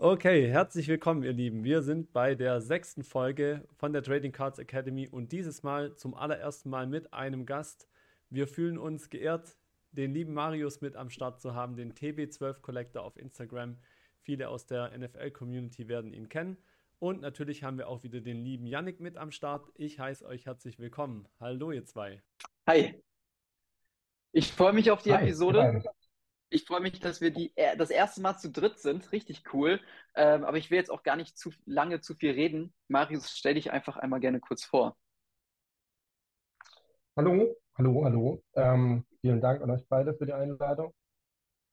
Okay, herzlich willkommen, ihr Lieben. Wir sind bei der sechsten Folge von der Trading Cards Academy und dieses Mal zum allerersten Mal mit einem Gast. Wir fühlen uns geehrt, den lieben Marius mit am Start zu haben, den TB12 Collector auf Instagram. Viele aus der NFL-Community werden ihn kennen. Und natürlich haben wir auch wieder den lieben Yannick mit am Start. Ich heiße euch herzlich willkommen. Hallo, ihr zwei. Hi. Ich freue mich auf die Hi. Episode. Ich freue mich, dass wir die, äh, das erste Mal zu dritt sind. Richtig cool. Ähm, aber ich will jetzt auch gar nicht zu lange zu viel reden. Marius, stell dich einfach einmal gerne kurz vor. Hallo, hallo, hallo. Ähm, vielen Dank an euch beide für die Einladung.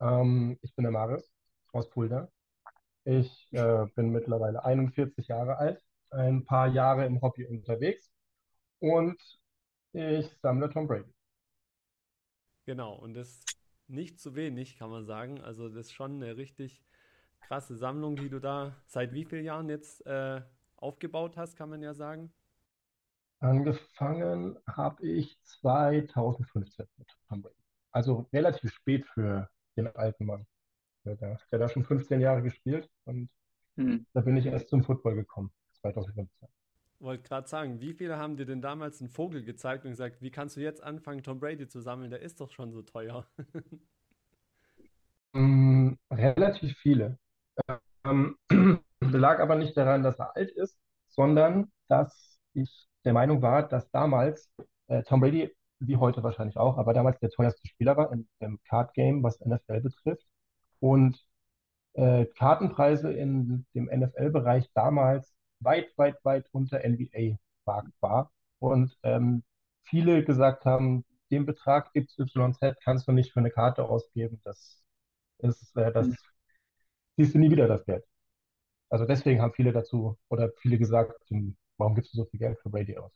Ähm, ich bin der Marius aus Fulda. Ich äh, bin mittlerweile 41 Jahre alt, ein paar Jahre im Hobby unterwegs und ich sammle Tom Brady. Genau, und das nicht zu wenig, kann man sagen. Also das ist schon eine richtig krasse Sammlung, die du da seit wie vielen Jahren jetzt äh, aufgebaut hast, kann man ja sagen. Angefangen habe ich 2015 mit Tom Brady. Also relativ spät für den alten Mann. Der, der hat da schon 15 Jahre gespielt und Hm. da bin ich erst zum Football gekommen, 2015. Wollte gerade sagen, wie viele haben dir denn damals einen Vogel gezeigt und gesagt, wie kannst du jetzt anfangen, Tom Brady zu sammeln? Der ist doch schon so teuer. Mm, relativ viele. Ähm, lag aber nicht daran, dass er alt ist, sondern dass ich der Meinung war, dass damals äh, Tom Brady, wie heute wahrscheinlich auch, aber damals der teuerste Spieler war im, im Card Game, was NFL betrifft. Und äh, Kartenpreise in dem NFL-Bereich damals weit, weit, weit unter NBA-Markt war. Und ähm, viele gesagt haben, den Betrag XYZ kannst du nicht für eine Karte ausgeben. Das ist, äh, das Hm. siehst du nie wieder, das Geld. Also deswegen haben viele dazu oder viele gesagt, hm, warum gibst du so viel Geld für Brady aus?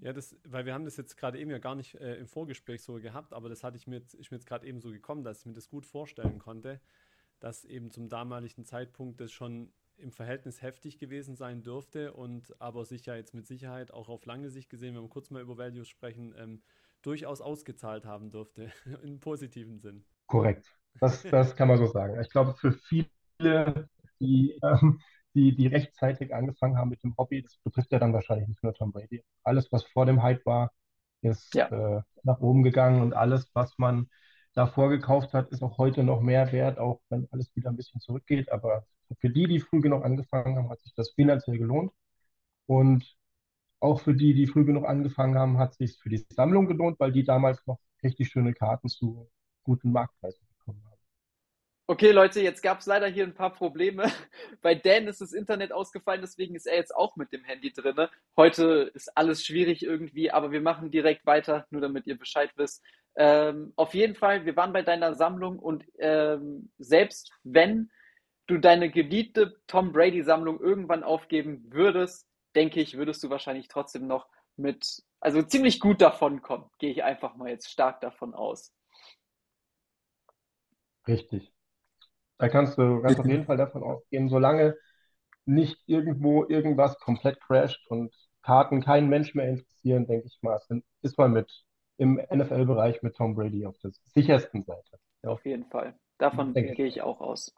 Ja, das, weil wir haben das jetzt gerade eben ja gar nicht äh, im Vorgespräch so gehabt, aber das hatte ich mir jetzt, ist mir jetzt gerade eben so gekommen, dass ich mir das gut vorstellen konnte, dass eben zum damaligen Zeitpunkt das schon im Verhältnis heftig gewesen sein dürfte und aber sich ja jetzt mit Sicherheit auch auf lange Sicht gesehen, wenn wir kurz mal über Values sprechen, ähm, durchaus ausgezahlt haben dürfte, im positiven Sinn. Korrekt. Das, das kann man so sagen. Ich glaube, für viele, die, ähm, die, die rechtzeitig angefangen haben mit dem Hobby, das betrifft ja dann wahrscheinlich nicht nur Tom Brady. Alles, was vor dem Hype war, ist Ja. äh, nach oben gegangen und alles, was man davor gekauft hat, ist auch heute noch mehr wert, auch wenn alles wieder ein bisschen zurückgeht. Aber für die, die früh genug angefangen haben, hat sich das finanziell gelohnt. Und auch für die, die früh genug angefangen haben, hat sich für die Sammlung gelohnt, weil die damals noch richtig schöne Karten zu guten Marktpreisen bekommen haben. Okay, Leute, jetzt gab es leider hier ein paar Probleme. Bei Dan ist das Internet ausgefallen, deswegen ist er jetzt auch mit dem Handy drinne. Heute ist alles schwierig irgendwie, aber wir machen direkt weiter, nur damit ihr Bescheid wisst. Ähm, auf jeden Fall, wir waren bei deiner Sammlung und ähm, selbst wenn du deine geliebte Tom Brady-Sammlung irgendwann aufgeben würdest, denke ich, würdest du wahrscheinlich trotzdem noch mit, also ziemlich gut davon kommen. Gehe ich einfach mal jetzt stark davon aus. Richtig. Da kannst du ganz auf jeden Fall davon ausgehen, solange nicht irgendwo irgendwas komplett crasht und Karten keinen Mensch mehr interessieren, denke ich mal, ist man mit im NFL-Bereich mit Tom Brady auf der sichersten Seite. Ja, Auf jeden Fall. Davon denke gehe ich auch aus.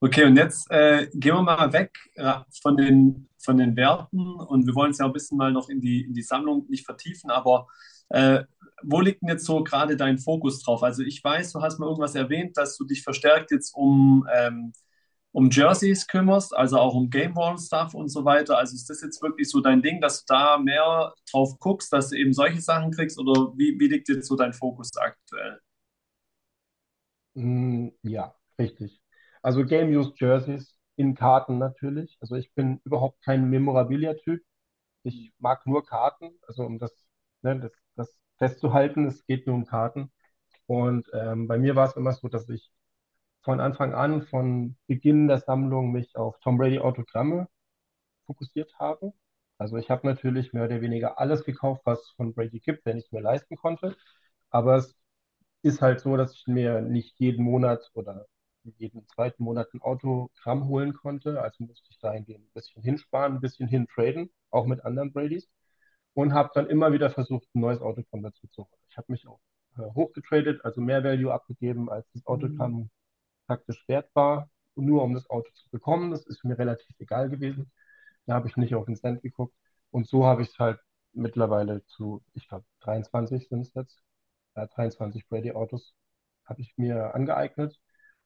Okay, und jetzt äh, gehen wir mal weg äh, von den, von den Werten und wir wollen es ja ein bisschen mal noch in die, in die Sammlung nicht vertiefen, aber äh, wo liegt denn jetzt so gerade dein Fokus drauf? Also ich weiß, du hast mal irgendwas erwähnt, dass du dich verstärkt jetzt um, ähm, um Jerseys kümmerst, also auch um Game Worn Stuff und so weiter. Also ist das jetzt wirklich so dein Ding, dass du da mehr drauf guckst, dass du eben solche Sachen kriegst oder wie, wie liegt jetzt so dein Fokus aktuell? Mm, ja, richtig. Also Game-Used Jerseys in Karten natürlich. Also ich bin überhaupt kein Memorabilia-Typ. Ich mag nur Karten, also um das, ne, das, das festzuhalten, es geht nur um Karten. Und ähm, bei mir war es immer so, dass ich von Anfang an, von Beginn der Sammlung, mich auf Tom Brady Autogramme fokussiert habe. Also ich habe natürlich mehr oder weniger alles gekauft, was von Brady gibt, wenn ich es mir leisten konnte. Aber es ist halt so, dass ich mir nicht jeden Monat oder jeden zweiten Monat ein Autogramm holen konnte. Also musste ich dahingehend ein bisschen hinsparen, ein bisschen hintraden, auch mit anderen Bradys. Und habe dann immer wieder versucht, ein neues Autogramm dazu zu holen. Ich habe mich auch äh, hochgetradet, also mehr Value abgegeben, als das Autogramm praktisch wert war, nur um das Auto zu bekommen. Das ist mir relativ egal gewesen. Da habe ich nicht auf den Cent geguckt. Und so habe ich es halt mittlerweile zu, ich glaube, 23 sind es jetzt, äh, 23 Brady-Autos habe ich mir angeeignet.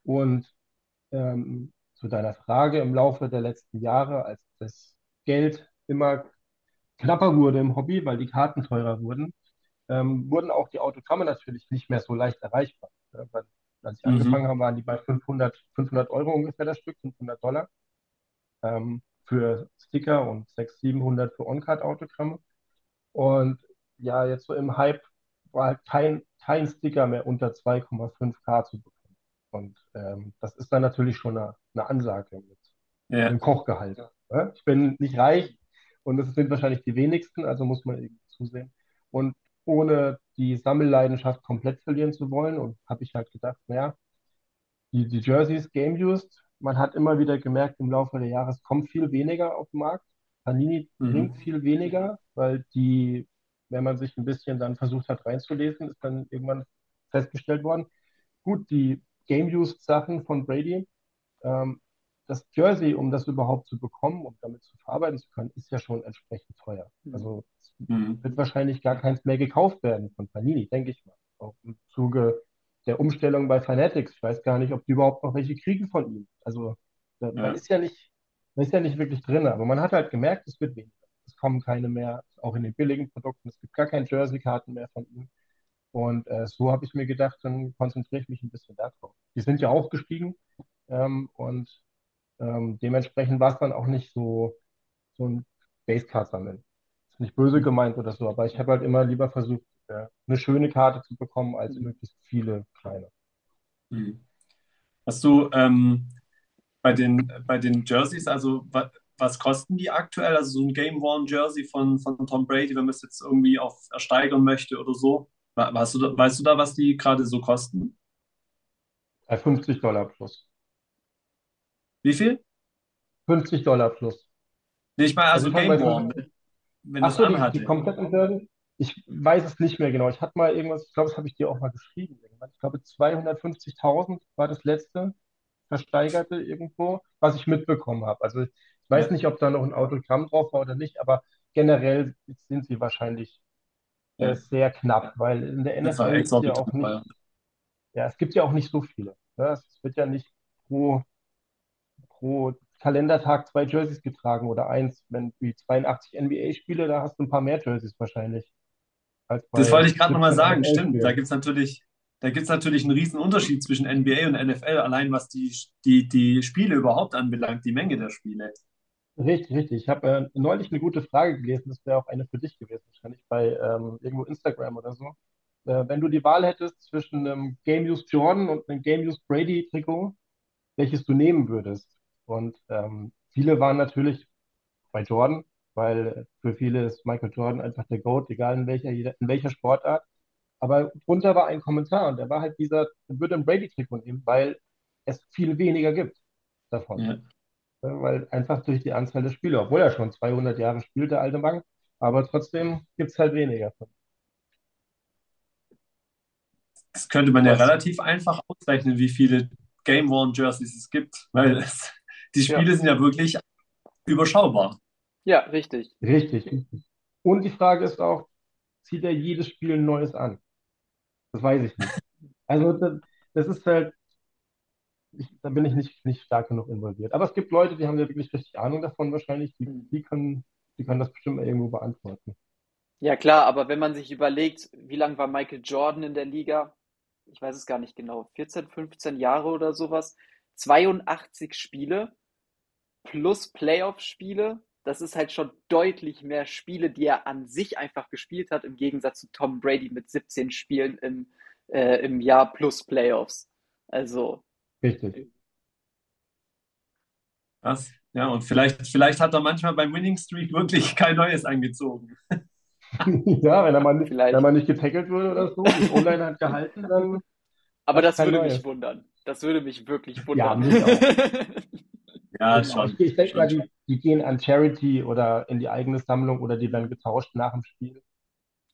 Und ähm, zu deiner Frage, im Laufe der letzten Jahre, als das Geld immer knapper wurde im Hobby, weil die Karten teurer wurden, ähm, wurden auch die Autogramme natürlich nicht mehr so leicht erreichbar. Ja, weil, als ich Mhm. angefangen habe, waren die bei 500, 500 Euro ungefähr das Stück, 500 Dollar ähm, für Sticker und 600, 700 für On-Card-Autogramme. Und ja, jetzt so im Hype war halt kein, kein Sticker mehr unter 2,5K zu bekommen. Und ähm, das ist dann natürlich schon eine, eine Ansage mit Ja. einem Kochgehalt. Ja? Ich bin nicht reich und das sind wahrscheinlich die wenigsten, also muss man irgendwie zusehen. Und ohne die Sammelleidenschaft komplett verlieren zu wollen, und habe ich halt gedacht, naja, die, die Jerseys Game Used, man hat immer wieder gemerkt, im Laufe der Jahre, es kommt viel weniger auf den Markt. Panini Mhm. bringt viel weniger, weil die, wenn man sich ein bisschen dann versucht hat reinzulesen, ist dann irgendwann festgestellt worden, gut, die Game Used Sachen von Brady, ähm, das Jersey, um das überhaupt zu bekommen und damit zu verarbeiten zu können, ist ja schon entsprechend teuer. Mhm. Also es Mhm. wird wahrscheinlich gar keins mehr gekauft werden von Panini, denke ich mal. Auch im Zuge der Umstellung bei Fanatics. Ich weiß gar nicht, ob die überhaupt noch welche kriegen von ihm. Also da, man Ja. ist ja nicht, man ist ja nicht wirklich drin, aber man hat halt gemerkt, es wird weniger. Es kommen keine mehr, auch in den billigen Produkten. Es gibt gar keine Jersey-Karten mehr von ihm. Und äh, so habe ich mir gedacht, dann konzentriere ich mich ein bisschen darauf. Die sind ja auch gestiegen ähm, und ähm, dementsprechend war es dann auch nicht so, so ein Basecard sammeln. Ist nicht böse gemeint oder so, aber ich habe halt immer lieber versucht, äh, eine schöne Karte zu bekommen, als möglichst viele kleine. Mhm. Hast du ähm, bei den, bei den Jerseys, also wa, was kosten die aktuell? Also so ein Game Worn Jersey von, von Tom Brady, wenn man es jetzt irgendwie auf ersteigern möchte oder so. Wa- Hast du da, weißt du da, was die gerade so kosten? Bei 50 Dollar plus. Wie viel? 50 Dollar plus. Nee, ich meine also Also ich Game 50 wenn du Ach es so, die, die anhatte. kompletten Jersey? Ich weiß es nicht mehr genau. Ich hatte mal irgendwas, ich glaube, das habe ich dir auch mal geschrieben. irgendwann. Ich glaube, 250.000 war das letzte versteigerte irgendwo, was ich mitbekommen habe. Also ich weiß Ja. nicht, ob da noch ein Autogramm drauf war oder nicht, aber generell sind sie wahrscheinlich äh, Ja. sehr knapp, weil in der Das war NFL ist ja auch exorbitant nicht, ja, es gibt ja auch nicht so viele. Ja, es wird ja nicht pro, pro Kalendertag zwei Jerseys getragen oder eins. Wenn wie 82 NBA-Spiele, da hast du ein paar mehr Jerseys wahrscheinlich als Das bei wollte ich gerade nochmal 17 sagen, stimmt. Da NFL-Spielen. gibt es natürlich, da gibt's natürlich einen riesen Unterschied zwischen NBA und NFL, allein was die, die, die Spiele überhaupt anbelangt, die Menge der Spiele. Richtig, richtig. Ich habe äh, neulich eine gute Frage gelesen, das wäre auch eine für dich gewesen, wahrscheinlich bei ähm, irgendwo Instagram oder so. Äh, wenn du die Wahl hättest zwischen einem Game Used Jordan und einem Game Used Brady Trikot, welches du nehmen würdest? Und ähm, viele waren natürlich bei Jordan, weil für viele ist Michael Jordan einfach der GOAT, egal in welcher, in welcher Sportart. Aber drunter war ein Kommentar und der war halt dieser, er würde ein Brady-Trikot nehmen, weil es viel weniger gibt davon. Ja. Ja, Weil einfach durch die Anzahl der Spiele, obwohl er schon 200 Jahre spielt, der alte Mann, aber trotzdem gibt es halt weniger von. Das könnte man ja Was? relativ einfach ausrechnen, wie viele Game Worn Jerseys es gibt, weil es, die Ja. Spiele sind ja wirklich überschaubar. Ja, richtig. Richtig, richtig. Und die Frage ist auch, zieht er jedes Spiel ein neues an? Das weiß ich nicht. Also das, das ist halt, ich, da bin ich nicht, nicht stark genug involviert. Aber es gibt Leute, die haben ja wirklich richtig Ahnung davon wahrscheinlich, die, die können, die können das bestimmt irgendwo beantworten. Ja, klar, aber wenn man sich überlegt, wie lange war Michael Jordan in der Liga? Ich weiß es gar nicht genau, 14, 15 Jahre oder sowas. 82 Spiele plus Playoff-Spiele. Das ist halt schon deutlich mehr Spiele, die er an sich einfach gespielt hat, im Gegensatz zu Tom Brady mit 17 Spielen im, äh, im Jahr plus Playoffs. Also, Richtig. Was? Ja, und vielleicht, vielleicht hat er manchmal beim Winning Streak wirklich kein Neues angezogen. Ja, wenn er mal nicht, Vielleicht. wenn man nicht getackelt wurde oder so, die O-Line hat gehalten, dann aber das würde Neues. mich wundern. Das würde mich wirklich Ja, wundern. mich auch. Ja, Genau. schon. Ich, ich denke schon, mal, die, die gehen an Charity oder in die eigene Sammlung oder die werden getauscht nach dem Spiel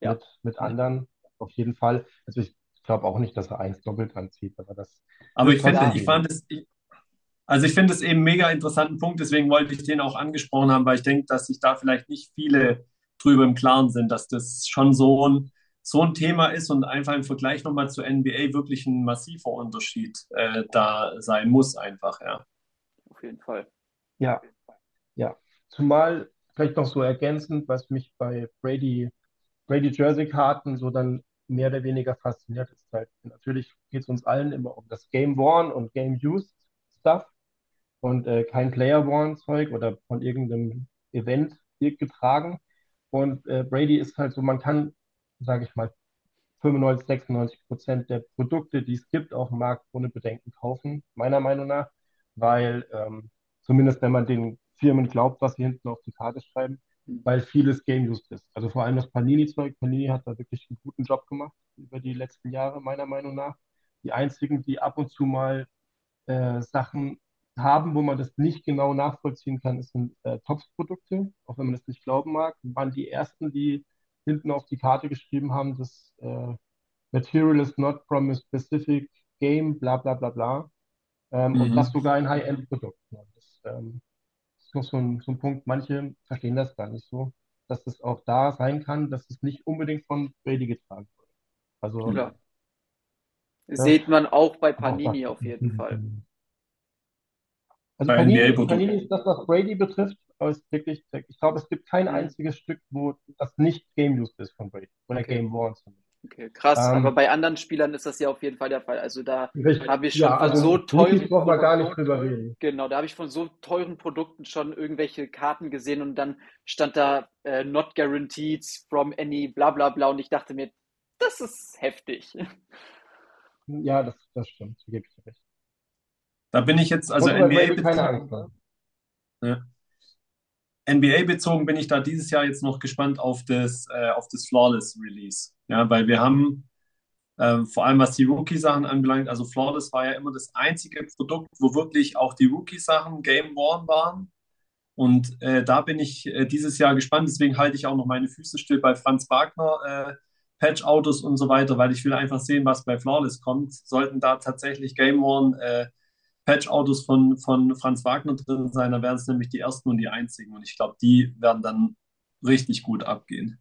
Ja. mit, mit anderen. Auf jeden Fall. Also ich ich glaube auch nicht, dass er eins doppelt anzieht, aber das Aber ich finde, ich fand es, ich, also ich finde es eben einen mega interessanten Punkt, deswegen wollte ich den auch angesprochen haben, weil ich denke, dass sich da vielleicht nicht viele drüber im Klaren sind, dass das schon so ein, so ein Thema ist und einfach im Vergleich nochmal zur NBA wirklich ein massiver Unterschied äh, da sein muss, einfach, ja. Auf jeden Fall. Ja, ja. Zumal vielleicht noch so ergänzend, was mich bei Brady, Brady Jersey-Karten so dann mehr oder weniger fasziniert, ist halt, natürlich geht es uns allen immer um das Game Worn und Game Used Stuff und äh, kein Player Worn Zeug oder von irgendeinem Event getragen. Und äh, Brady ist halt so, man kann, sage ich mal, 95, 96 Prozent der Produkte, die es gibt auf dem Markt, ohne Bedenken kaufen, meiner Meinung nach, weil ähm, zumindest wenn man den Firmen glaubt, was sie hinten auf die Karte schreiben, weil vieles Game-Used ist. Also vor allem das Panini-Zeug. Panini hat da wirklich einen guten Job gemacht über die letzten Jahre, meiner Meinung nach. Die einzigen, die ab und zu mal äh, Sachen haben, wo man das nicht genau nachvollziehen kann, sind äh, Tops-Produkte, auch wenn man das nicht glauben mag, waren die ersten, die hinten auf die Karte geschrieben haben, das äh, Material is not from a specific game, bla bla bla bla. Ähm, Und Mhm. das sogar ein High-End-Produkt. Das ähm, ist noch so ein, so ein Punkt, manche verstehen das gar nicht so, dass es auch da sein kann, dass es nicht unbedingt von Brady getragen wird. Also. Ja. Sieht man auch bei auch Panini auf jeden Fall. Also Bei Panini. Panini ist das, was Brady betrifft, aber ist wirklich, ich glaube, es gibt kein Mhm. einziges Stück, wo das nicht Game-Used ist von Brady. Oder Okay. Game-Worn zumindest. Okay, krass. Ähm, Aber bei anderen Spielern ist das ja auf jeden Fall der Fall. Also da habe ich schon Ja, von also so teuren Rookies brauchen wir gar nicht drüber reden. Genau, da habe ich von so teuren Produkten schon irgendwelche Karten gesehen und dann stand da äh, not guaranteed from any bla bla bla und ich dachte mir, das ist heftig. Ja, das, das stimmt, da gebe ich dir recht. Da bin ich jetzt, also NBA bezogen, ja. NBA bezogen bin ich da dieses Jahr jetzt noch gespannt auf das, äh, auf das Flawless Release. Ja, weil wir haben, ähm, vor allem was die Rookie-Sachen anbelangt, also Flawless war ja immer das einzige Produkt, wo wirklich auch die Rookie-Sachen Game Worn waren. Und äh, da bin ich äh, dieses Jahr gespannt, deswegen halte ich auch noch meine Füße still bei Franz Wagner, äh, Patch-Autos und so weiter, weil ich will einfach sehen, was bei Flawless kommt. Sollten da tatsächlich Game Worn äh, Patch-Autos von, von Franz Wagner drin sein, dann wären es nämlich die ersten und die einzigen. Und ich glaube, die werden dann richtig gut abgehen.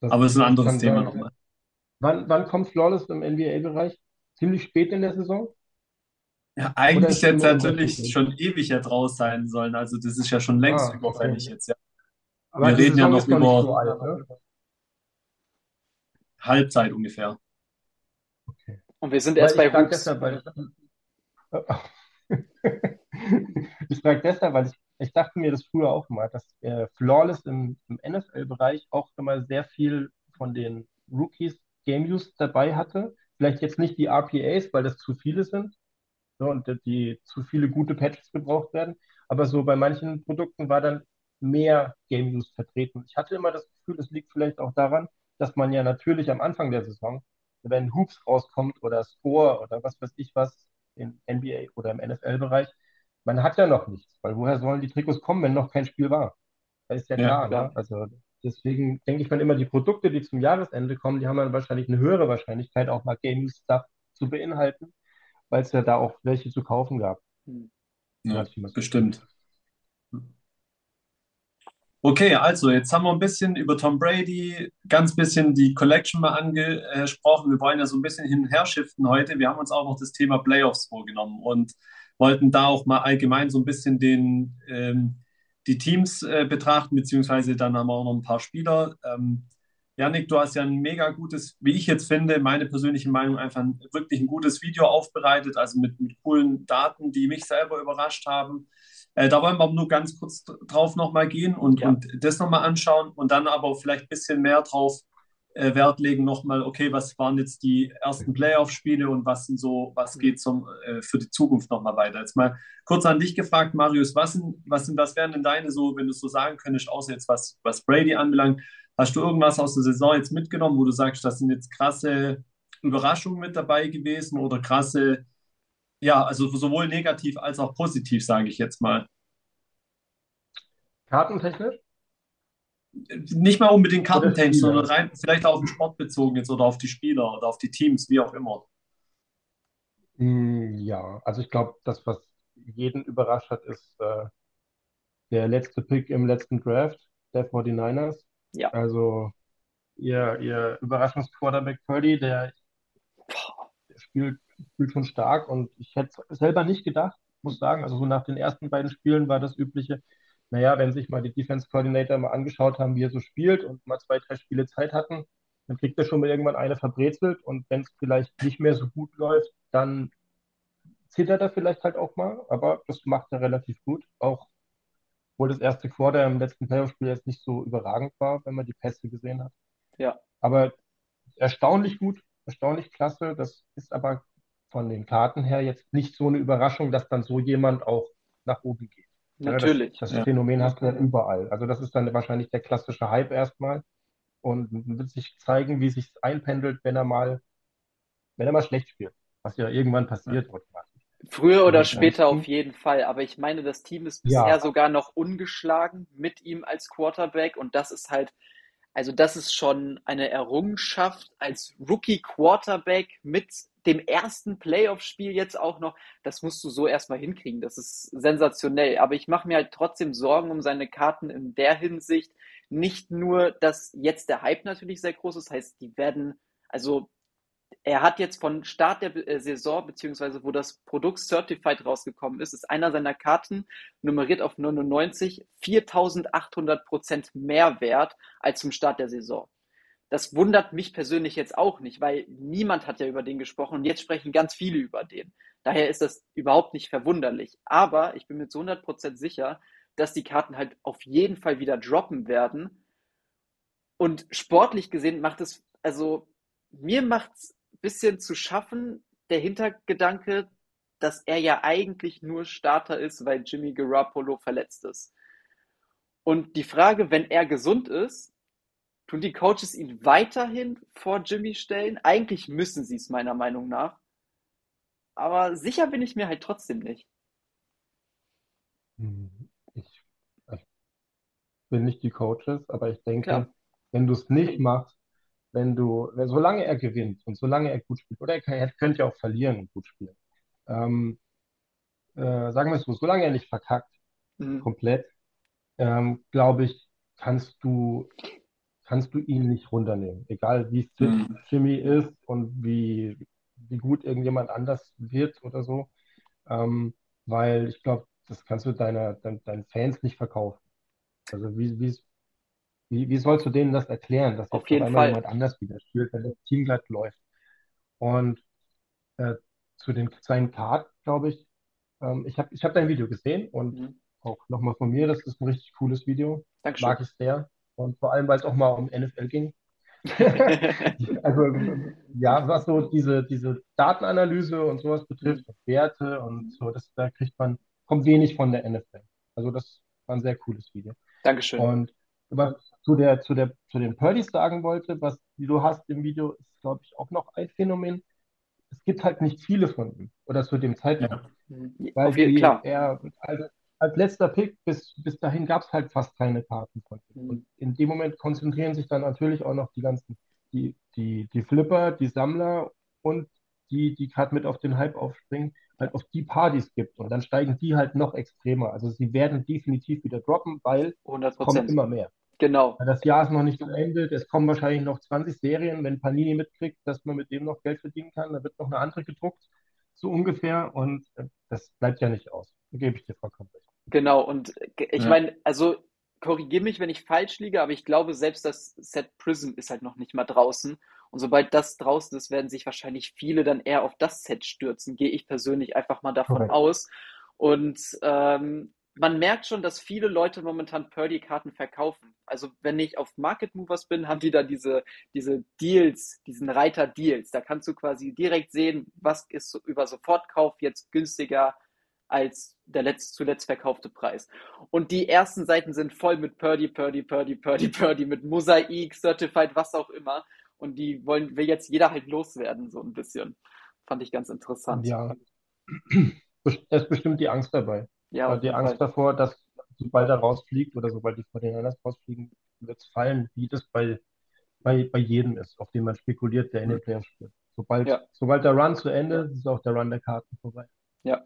Das, Aber es ist ein anderes Thema sein. nochmal. Wann, wann kommt Flawless im NBA-Bereich? Ziemlich spät in der Saison? Ja, eigentlich jetzt nur natürlich schon ewig jetzt raus sein sollen. Also das ist ja schon längst Ah, überfällig okay. jetzt. Ja. Aber Wir reden ja Saison noch ist noch nicht über- so alt, ne? Halbzeit ungefähr. Und wir sind Weil erst bei ich frage Hoops. deshalb, weil ich frage deshalb, weil ich, ich dachte mir das früher auch mal, dass äh, Flawless im, im NFL-Bereich auch immer sehr viel von den Rookies Game Use dabei hatte. Vielleicht jetzt nicht die RPAs, weil das zu viele sind so, und die zu viele gute Patches gebraucht werden, aber so bei manchen Produkten war dann mehr Game Use vertreten. Ich hatte immer das Gefühl, es liegt vielleicht auch daran, dass man ja natürlich am Anfang der Saison, wenn Hoops rauskommt oder Score oder was weiß ich was im NBA oder im NFL-Bereich, man hat ja noch nichts, weil woher sollen die Trikots kommen, wenn noch kein Spiel war? Das ist ja Ja, klar, klar. ne? Also deswegen denke ich mal immer, die Produkte, die zum Jahresende kommen, die haben dann wahrscheinlich eine höhere Wahrscheinlichkeit, auch mal Game-Stuff zu beinhalten, weil es ja da auch welche zu kaufen gab. Hm. Ja, bestimmt. Okay, also jetzt haben wir ein bisschen über Tom Brady, ganz bisschen die Collection mal angesprochen. Wir wollen ja so ein bisschen hin und her shiften heute. Wir haben uns auch noch das Thema Playoffs vorgenommen und wollten da auch mal allgemein so ein bisschen den, ähm, die Teams äh, betrachten, beziehungsweise dann haben wir auch noch ein paar Spieler. Ähm, Yannick, du hast ja ein mega gutes, wie ich jetzt finde, meine persönliche Meinung, einfach ein, wirklich ein gutes Video aufbereitet, also mit, mit coolen Daten, die mich selber überrascht haben. Äh, da wollen wir nur ganz kurz drauf nochmal gehen und, Ja. und das nochmal anschauen und dann aber vielleicht ein bisschen mehr drauf äh, Wert legen, nochmal, okay, was waren jetzt die ersten Playoff-Spiele und was sind so, was geht zum, äh, für die Zukunft nochmal weiter? Jetzt mal kurz an dich gefragt, Marius, was sind, was sind, was wären denn deine so, wenn du es so sagen könntest, außer jetzt was, was Brady anbelangt, hast du irgendwas aus der Saison jetzt mitgenommen, wo du sagst, das sind jetzt krasse Überraschungen mit dabei gewesen oder krasse, ja, also sowohl negativ als auch positiv, sage ich jetzt mal. Kartentechnisch? Nicht mal unbedingt Kartentechnik, sondern rein vielleicht auf den Sport bezogen jetzt oder auf die Spieler oder auf die Teams, wie auch immer. Mm, Ja, also ich glaube, das, was jeden überrascht hat, ist äh, der letzte Pick im letzten Draft der 49ers. Ja. Also ihr, ihr Überraschungsquarterback Purdy, der, der spielt, spielt schon stark und ich hätte es selber nicht gedacht, muss sagen. Also so nach den ersten beiden Spielen war das übliche, naja, wenn sich mal die Defense Coordinator mal angeschaut haben, wie er so spielt und mal zwei, drei Spiele Zeit hatten, dann kriegt er schon mal irgendwann eine verbrezelt und wenn es vielleicht nicht mehr so gut läuft, dann zittert er vielleicht halt auch mal, aber das macht er relativ gut. Auch obwohl das erste Quarter im letzten Playoff-Spiel jetzt nicht so überragend war, wenn man die Pässe gesehen hat. Ja. Aber erstaunlich gut, erstaunlich klasse. Das ist aber von den Karten her jetzt nicht so eine Überraschung, dass dann so jemand auch nach oben geht. Ja, das, Natürlich. das Ja. Phänomen hast du dann überall. Also das ist dann wahrscheinlich der klassische Hype erstmal und wird sich zeigen, wie sich einpendelt, wenn er mal, wenn er mal schlecht spielt, was ja irgendwann passiert automatisch. Früher oder später auf jeden Fall. Aber ich meine, das Team ist Ja. bisher sogar noch ungeschlagen mit ihm als Quarterback. Und das ist halt, also das ist schon eine Errungenschaft als Rookie-Quarterback mit dem ersten Playoff-Spiel jetzt auch noch. Das musst du so erstmal hinkriegen. Das ist sensationell. Aber ich mache mir halt trotzdem Sorgen um seine Karten in der Hinsicht. Nicht nur, dass jetzt der Hype natürlich sehr groß ist. Heißt, die werden, also er hat jetzt von Start der äh, Saison, beziehungsweise wo das Produkt Certified rausgekommen ist, ist einer seiner Karten nummeriert auf 99 4800 Prozent mehr wert als zum Start der Saison. Das wundert mich persönlich jetzt auch nicht, weil niemand hat ja über den gesprochen und jetzt sprechen ganz viele über den. Daher ist das überhaupt nicht verwunderlich. Aber ich bin mir zu 100 Prozent sicher, dass die Karten halt auf jeden Fall wieder droppen werden. Und sportlich gesehen macht es, also mir macht es ein bisschen zu schaffen, der Hintergedanke, dass er ja eigentlich nur Starter ist, weil Jimmy Garoppolo verletzt ist. Und die Frage, wenn er gesund ist, tun die Coaches ihn weiterhin vor Jimmy stellen? Eigentlich müssen sie es meiner Meinung nach. Aber sicher bin ich mir halt trotzdem nicht. Hm, Ich, ich bin nicht die Coaches, aber ich denke, Klar. wenn du es nicht machst, wenn du, solange er gewinnt und solange er gut spielt, oder er, kann, er könnte ja auch verlieren und gut spielen, ähm, äh, sagen wir es so, solange er nicht verkackt, Mhm. komplett, ähm, glaube ich, kannst du, kannst du ihn nicht runternehmen. Egal wie fit Mhm. Jimmy ist und wie, wie gut irgendjemand anders wird oder so. Ähm, weil ich glaube, das kannst du deiner, dein, deinen Fans nicht verkaufen. Also wie, wie, wie, wie sollst du denen das erklären, dass Auf jeden Fall. jemand anders wieder spielt, wenn das Team glatt läuft? Und äh, zu den seinen Karten, glaube ich, ähm, ich habe ich hab dein Video gesehen und Mhm. auch nochmal von mir, das ist ein richtig cooles Video. Dankeschön. Mag ich sehr. Und vor allem, weil es auch mal um NFL ging. Also, ja, was so diese, diese Datenanalyse und sowas betrifft, Werte und so, das, da kriegt man, kommt wenig von der NFL. Also, das war ein sehr cooles Video. Dankeschön. Und was zu der, zu der, zu den Purdy's sagen wollte, was du hast im Video, ist, glaube ich, auch noch ein Phänomen. Es gibt halt nicht viele von ihm oder zu dem Zeitpunkt. Ja. Weil Auf jeden die, klar. er, also als letzter Pick, bis, bis dahin gab es halt fast keine Karten von ihm. Mhm. Und in dem Moment konzentrieren sich dann natürlich auch noch die ganzen, die, die, die Flipper, die Sammler und die, die gerade mit auf den Hype aufspringen, halt auf die Partys gibt. Und dann steigen die halt noch extremer. Also sie werden definitiv wieder droppen, weil 100 es kommt immer mehr. Genau. Das Jahr ist noch nicht zu Ende. Es kommen wahrscheinlich noch 20 Serien, wenn Panini mitkriegt, dass man mit dem noch Geld verdienen kann. Da wird noch eine andere gedruckt, so ungefähr. Und äh, das bleibt ja nicht aus. Da gebe ich dir vollkommen recht. Genau, und ich Ja. meine, also korrigiere mich, wenn ich falsch liege, aber ich glaube, selbst das Set Prism ist halt noch nicht mal draußen. Und sobald das draußen ist, werden sich wahrscheinlich viele dann eher auf das Set stürzen, gehe ich persönlich einfach mal davon Korrekt. aus. Und ähm, man merkt schon, dass viele Leute momentan Purdy-Karten verkaufen. Also wenn ich auf Market Movers bin, haben die da diese, diese Deals, diesen Reiter Deals. Da kannst du quasi direkt sehen, was ist so über Sofortkauf jetzt günstiger als der letzt, zuletzt verkaufte Preis. Und die ersten Seiten sind voll mit Purdy, Purdy, Purdy, Purdy, Purdy, mit Mosaik, Certified, was auch immer. Und die wollen, will jetzt jeder halt loswerden, so ein bisschen. Fand ich ganz interessant. Ja, da ist bestimmt die Angst dabei. Ja, die Angst Fall. davor, dass sobald er rausfliegt oder sobald die 49ers rausfliegen, wird es fallen, wie das bei, bei, bei jedem ist, auf den man spekuliert, der in den Playoffs spielt. Sobald, ja. sobald der Run zu Ende ist, ist auch der Run der Karten vorbei. Ja.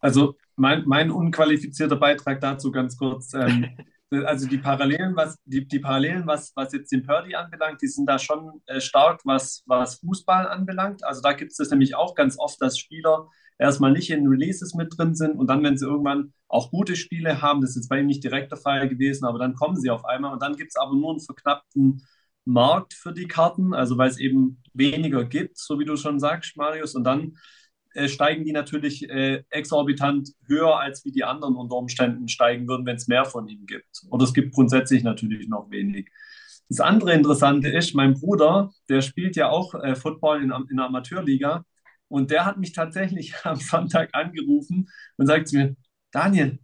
Also mein, mein unqualifizierter Beitrag dazu ganz kurz. Ähm, also die Parallelen, was, die, die Parallelen, was, was jetzt den Purdy anbelangt, die sind da schon äh, stark, was, was Fußball anbelangt. Also da gibt es das nämlich auch ganz oft, dass Spieler erstmal nicht in Releases mit drin sind und dann, wenn sie irgendwann auch gute Spiele haben, das ist jetzt bei ihm nicht direkt der Fall gewesen, aber dann kommen sie auf einmal und dann gibt es aber nur einen verknappten Markt für die Karten, also weil es eben weniger gibt, so wie du schon sagst, Marius, und dann äh, steigen die natürlich äh, exorbitant höher, als wie die anderen unter Umständen steigen würden, wenn es mehr von ihnen gibt. Oder es gibt grundsätzlich natürlich noch wenig. Das andere Interessante ist, mein Bruder, der spielt ja auch äh, Football in, in der Amateurliga und der hat mich tatsächlich am Sonntag angerufen und sagt zu mir, Daniel,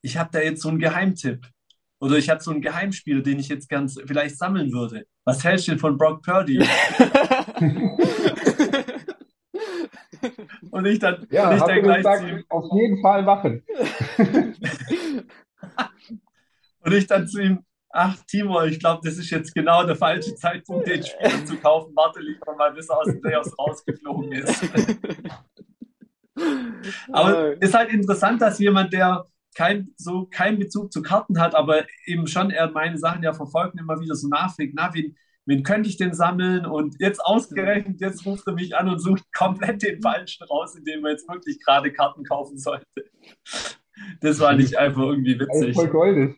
ich habe da jetzt so einen Geheimtipp. Oder ich habe so einen Geheimspieler, den ich jetzt ganz vielleicht sammeln würde. Was hältst du denn von Brock Purdy? Und ich dann, ja, und ich dann gleich gesagt, ihm, auf jeden Fall machen. und ich dann zu ihm, ach Timo, ich glaube, das ist jetzt genau der falsche Zeitpunkt, den Spieler zu kaufen. Warte lieber mal, bis er aus den Playoffs rausgeflogen ist. aber es ist halt interessant, dass jemand, der kein, so keinen Bezug zu Karten hat, aber eben schon er meine Sachen ja verfolgt und immer wieder so nachfragt, na, wen, könnte ich denn sammeln? Und jetzt ausgerechnet, jetzt ruft er mich an und sucht komplett den falschen raus, indem er jetzt wirklich gerade Karten kaufen sollte. Das war nicht einfach irgendwie witzig. Voll goldig.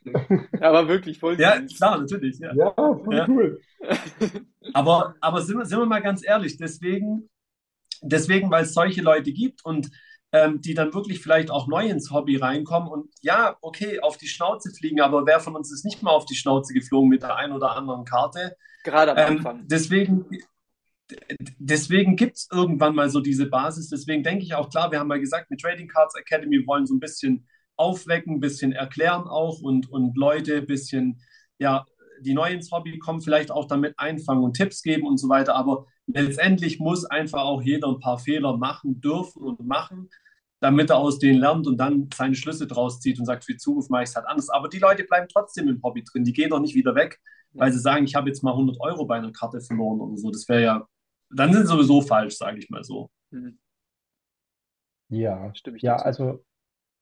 Aber wirklich voll Ja, klar, natürlich. Ja, ja voll ja. cool. Aber, aber sind, wir, sind wir mal ganz ehrlich, deswegen, deswegen weil es solche Leute gibt und ähm, die dann wirklich vielleicht auch neu ins Hobby reinkommen und ja, okay, auf die Schnauze fliegen, aber wer von uns ist nicht mal auf die Schnauze geflogen mit der einen oder anderen Karte? Gerade am ähm, Anfang. Deswegen, deswegen gibt es irgendwann mal so diese Basis. Deswegen denke ich auch, klar, wir haben mal gesagt, mit Trading Cards Academy wollen so ein bisschen aufwecken, ein bisschen erklären auch und, und Leute ein bisschen, ja, die neu ins Hobby kommen, vielleicht auch damit einfangen und Tipps geben und so weiter. Aber letztendlich muss einfach auch jeder ein paar Fehler machen dürfen und machen, damit er aus denen lernt und dann seine Schlüsse draus zieht und sagt, für die Zukunft mache ich es halt anders. Aber die Leute bleiben trotzdem im Hobby drin, die gehen doch nicht wieder weg, weil sie sagen, ich habe jetzt mal 100 Euro bei einer Karte verloren oder so. Das wäre ja, dann sind sie sowieso falsch, sage ich mal so. Mhm. Ja, Stimme ich ja, dazu. also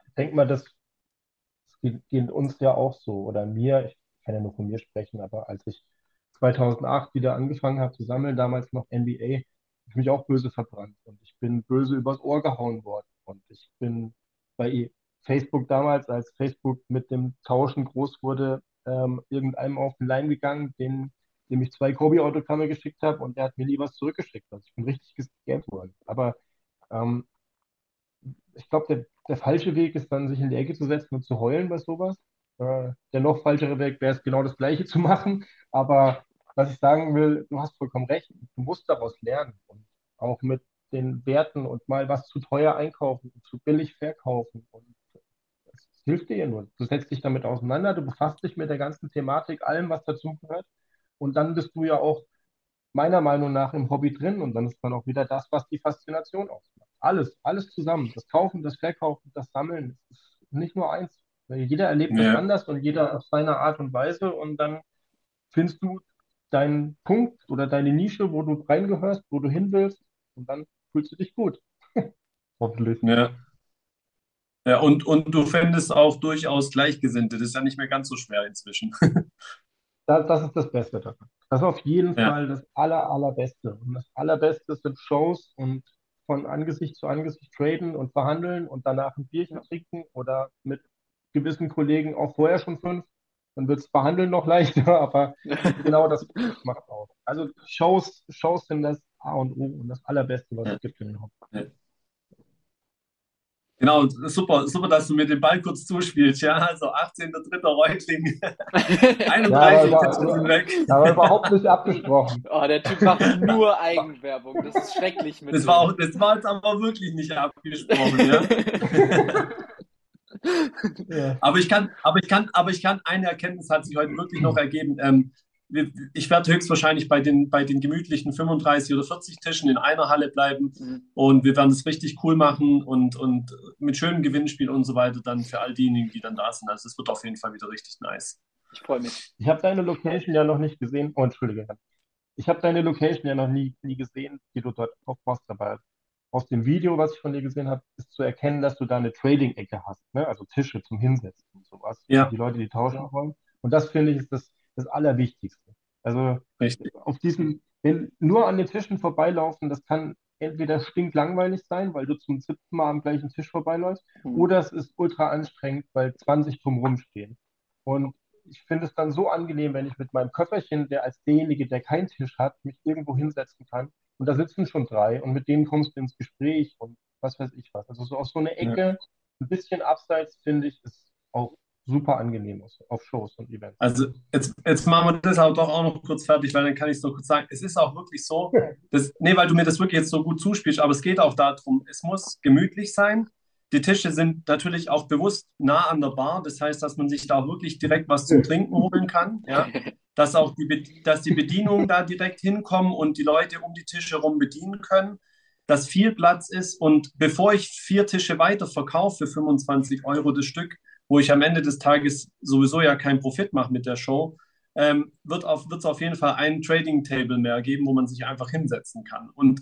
ich denke mal, das geht, geht uns ja auch so oder mir, ich kann ja nur von mir sprechen, aber als ich 2008 wieder angefangen habe zu sammeln, damals noch NBA, habe ich mich auch böse verbrannt und ich bin böse übers Ohr gehauen worden. Und ich bin bei Facebook damals, als Facebook mit dem Tauschen groß wurde, ähm, irgendeinem auf den Leim gegangen, den, dem ich zwei Kobi-Autogramme geschickt habe und der hat mir nie was zurückgeschickt. Also ich bin richtig gescampt worden. Aber ähm, ich glaube, der, der falsche Weg ist dann, sich in die Ecke zu setzen und zu heulen bei sowas. Äh, der noch falschere Weg wäre es, genau das Gleiche zu machen. Aber was ich sagen will, du hast vollkommen recht. Du musst daraus lernen. Und auch mit den Werten und mal was zu teuer einkaufen, zu billig verkaufen. Und hilft dir ja nur. Du setzt dich damit auseinander, du befasst dich mit der ganzen Thematik, allem, was dazu gehört. Und dann bist du ja auch meiner Meinung nach im Hobby drin und dann ist man auch wieder das, was die Faszination ausmacht. Alles, alles zusammen. Das Kaufen, das Verkaufen, das Sammeln, das ist nicht nur eins. Jeder erlebt ja. das anders und jeder auf seine Art und Weise und dann findest du deinen Punkt oder deine Nische, wo du reingehörst, wo du hin willst und dann fühlst du dich gut. Hoffentlich. Ja. Ja, und, und du findest auch durchaus Gleichgesinnte. Das ist ja nicht mehr ganz so schwer inzwischen. das, das ist das Beste daran. Das ist auf jeden ja. Fall das aller, allerbeste. Und das allerbeste sind Shows und von Angesicht zu Angesicht traden und verhandeln und danach ein Bierchen trinken oder mit gewissen Kollegen auch vorher schon fünf. Dann wird es verhandeln noch leichter, aber genau das macht auch. Also Shows, Shows sind das A und O und das Allerbeste, was es gibt in den Hobby. Genau, super, super, dass du mir den Ball kurz zuspielst. Ja, also 18.3. Reutling, 31 ja, sind weg. Aber überhaupt nicht abgesprochen. Oh, der Typ macht nur Eigenwerbung. Das ist schrecklich mit das war, auch, das war jetzt aber wirklich nicht abgesprochen. ja. ja. Aber ich kann, aber ich kann, aber ich kann, eine Erkenntnis hat sich heute wirklich noch ergeben. Ähm, ich werde höchstwahrscheinlich bei den, bei den gemütlichen 35 oder 40 Tischen in einer Halle bleiben mhm. und wir werden es richtig cool machen und, und mit schönem Gewinnspiel und so weiter dann für all diejenigen, die dann da sind. Also es wird auf jeden Fall wieder richtig nice. Ich freue mich. Ich habe deine Location ja noch nicht gesehen. Oh, entschuldige. Ich habe deine Location ja noch nie, nie gesehen, die du dort aufbaust, aber aus dem Video, was ich von dir gesehen habe, ist zu erkennen, dass du da eine Trading-Ecke hast, ne? Also Tische zum Hinsetzen und sowas. Ja. Die Leute, die tauschen wollen. Und das finde ich ist das, das Allerwichtigste. Also Richtig. auf diesen, wenn nur an den Tischen vorbeilaufen, das kann entweder stinklangweilig sein, weil du zum siebten Mal am gleichen Tisch vorbeiläufst, Mhm. oder es ist ultra anstrengend, weil 20 drumherum stehen. Und ich finde es dann so angenehm, wenn ich mit meinem Köfferchen, der als derjenige, der keinen Tisch hat, mich irgendwo hinsetzen kann. Und da sitzen schon drei und mit denen kommst du ins Gespräch und was weiß ich was. Also so aus so einer Ecke, ein bisschen abseits, finde ich, ist auch super angenehm aus- auf Shows und Events. Also jetzt, jetzt machen wir das aber doch auch noch kurz fertig, weil dann kann ich es noch kurz sagen. Es ist auch wirklich so, dass, nee, weil du mir das wirklich jetzt so gut zuspielst, aber es geht auch darum, es muss gemütlich sein. Die Tische sind natürlich auch bewusst nah an der Bar, das heißt, dass man sich da auch wirklich direkt was zum Trinken holen kann, ja. Dass auch die, dass die Bedienungen da direkt hinkommen und die Leute um die Tische herum bedienen können, dass viel Platz ist und bevor ich vier Tische weiter verkaufe für 25 Euro das Stück, wo ich am Ende des Tages sowieso ja keinen Profit mache mit der Show, ähm, wird es auf jeden Fall ein Trading Table mehr geben, wo man sich einfach hinsetzen kann. Und,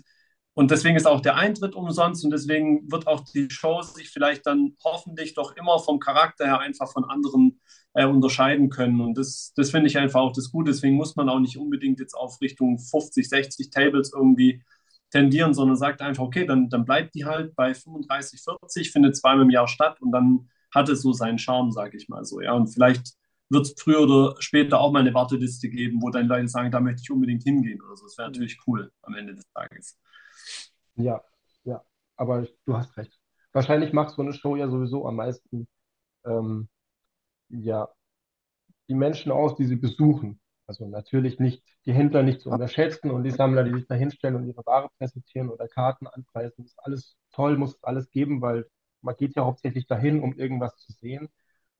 und deswegen ist auch der Eintritt umsonst und deswegen wird auch die Show sich vielleicht dann hoffentlich doch immer vom Charakter her einfach von anderen äh, unterscheiden können. Und das, das finde ich einfach auch das Gute. Deswegen muss man auch nicht unbedingt jetzt auf Richtung 50, 60 Tables irgendwie tendieren, sondern sagt einfach, okay, dann, dann bleibt die halt bei 35, 40, findet zweimal im Jahr statt und dann hat es so seinen Charme, sage ich mal so. Ja, und vielleicht wird es früher oder später auch mal eine Warteliste geben, wo dann Leute sagen, da möchte ich unbedingt hingehen oder so. Das wäre natürlich cool am Ende des Tages. Ja, ja, aber du hast recht. Wahrscheinlich macht so eine Show ja sowieso am meisten ähm, ja, die Menschen aus, die sie besuchen. Also natürlich nicht die Händler nicht zu unterschätzen und die Sammler, die sich da hinstellen und ihre Ware präsentieren oder Karten anpreisen. Ist alles toll, muss es alles geben, weil man geht ja hauptsächlich dahin, um irgendwas zu sehen.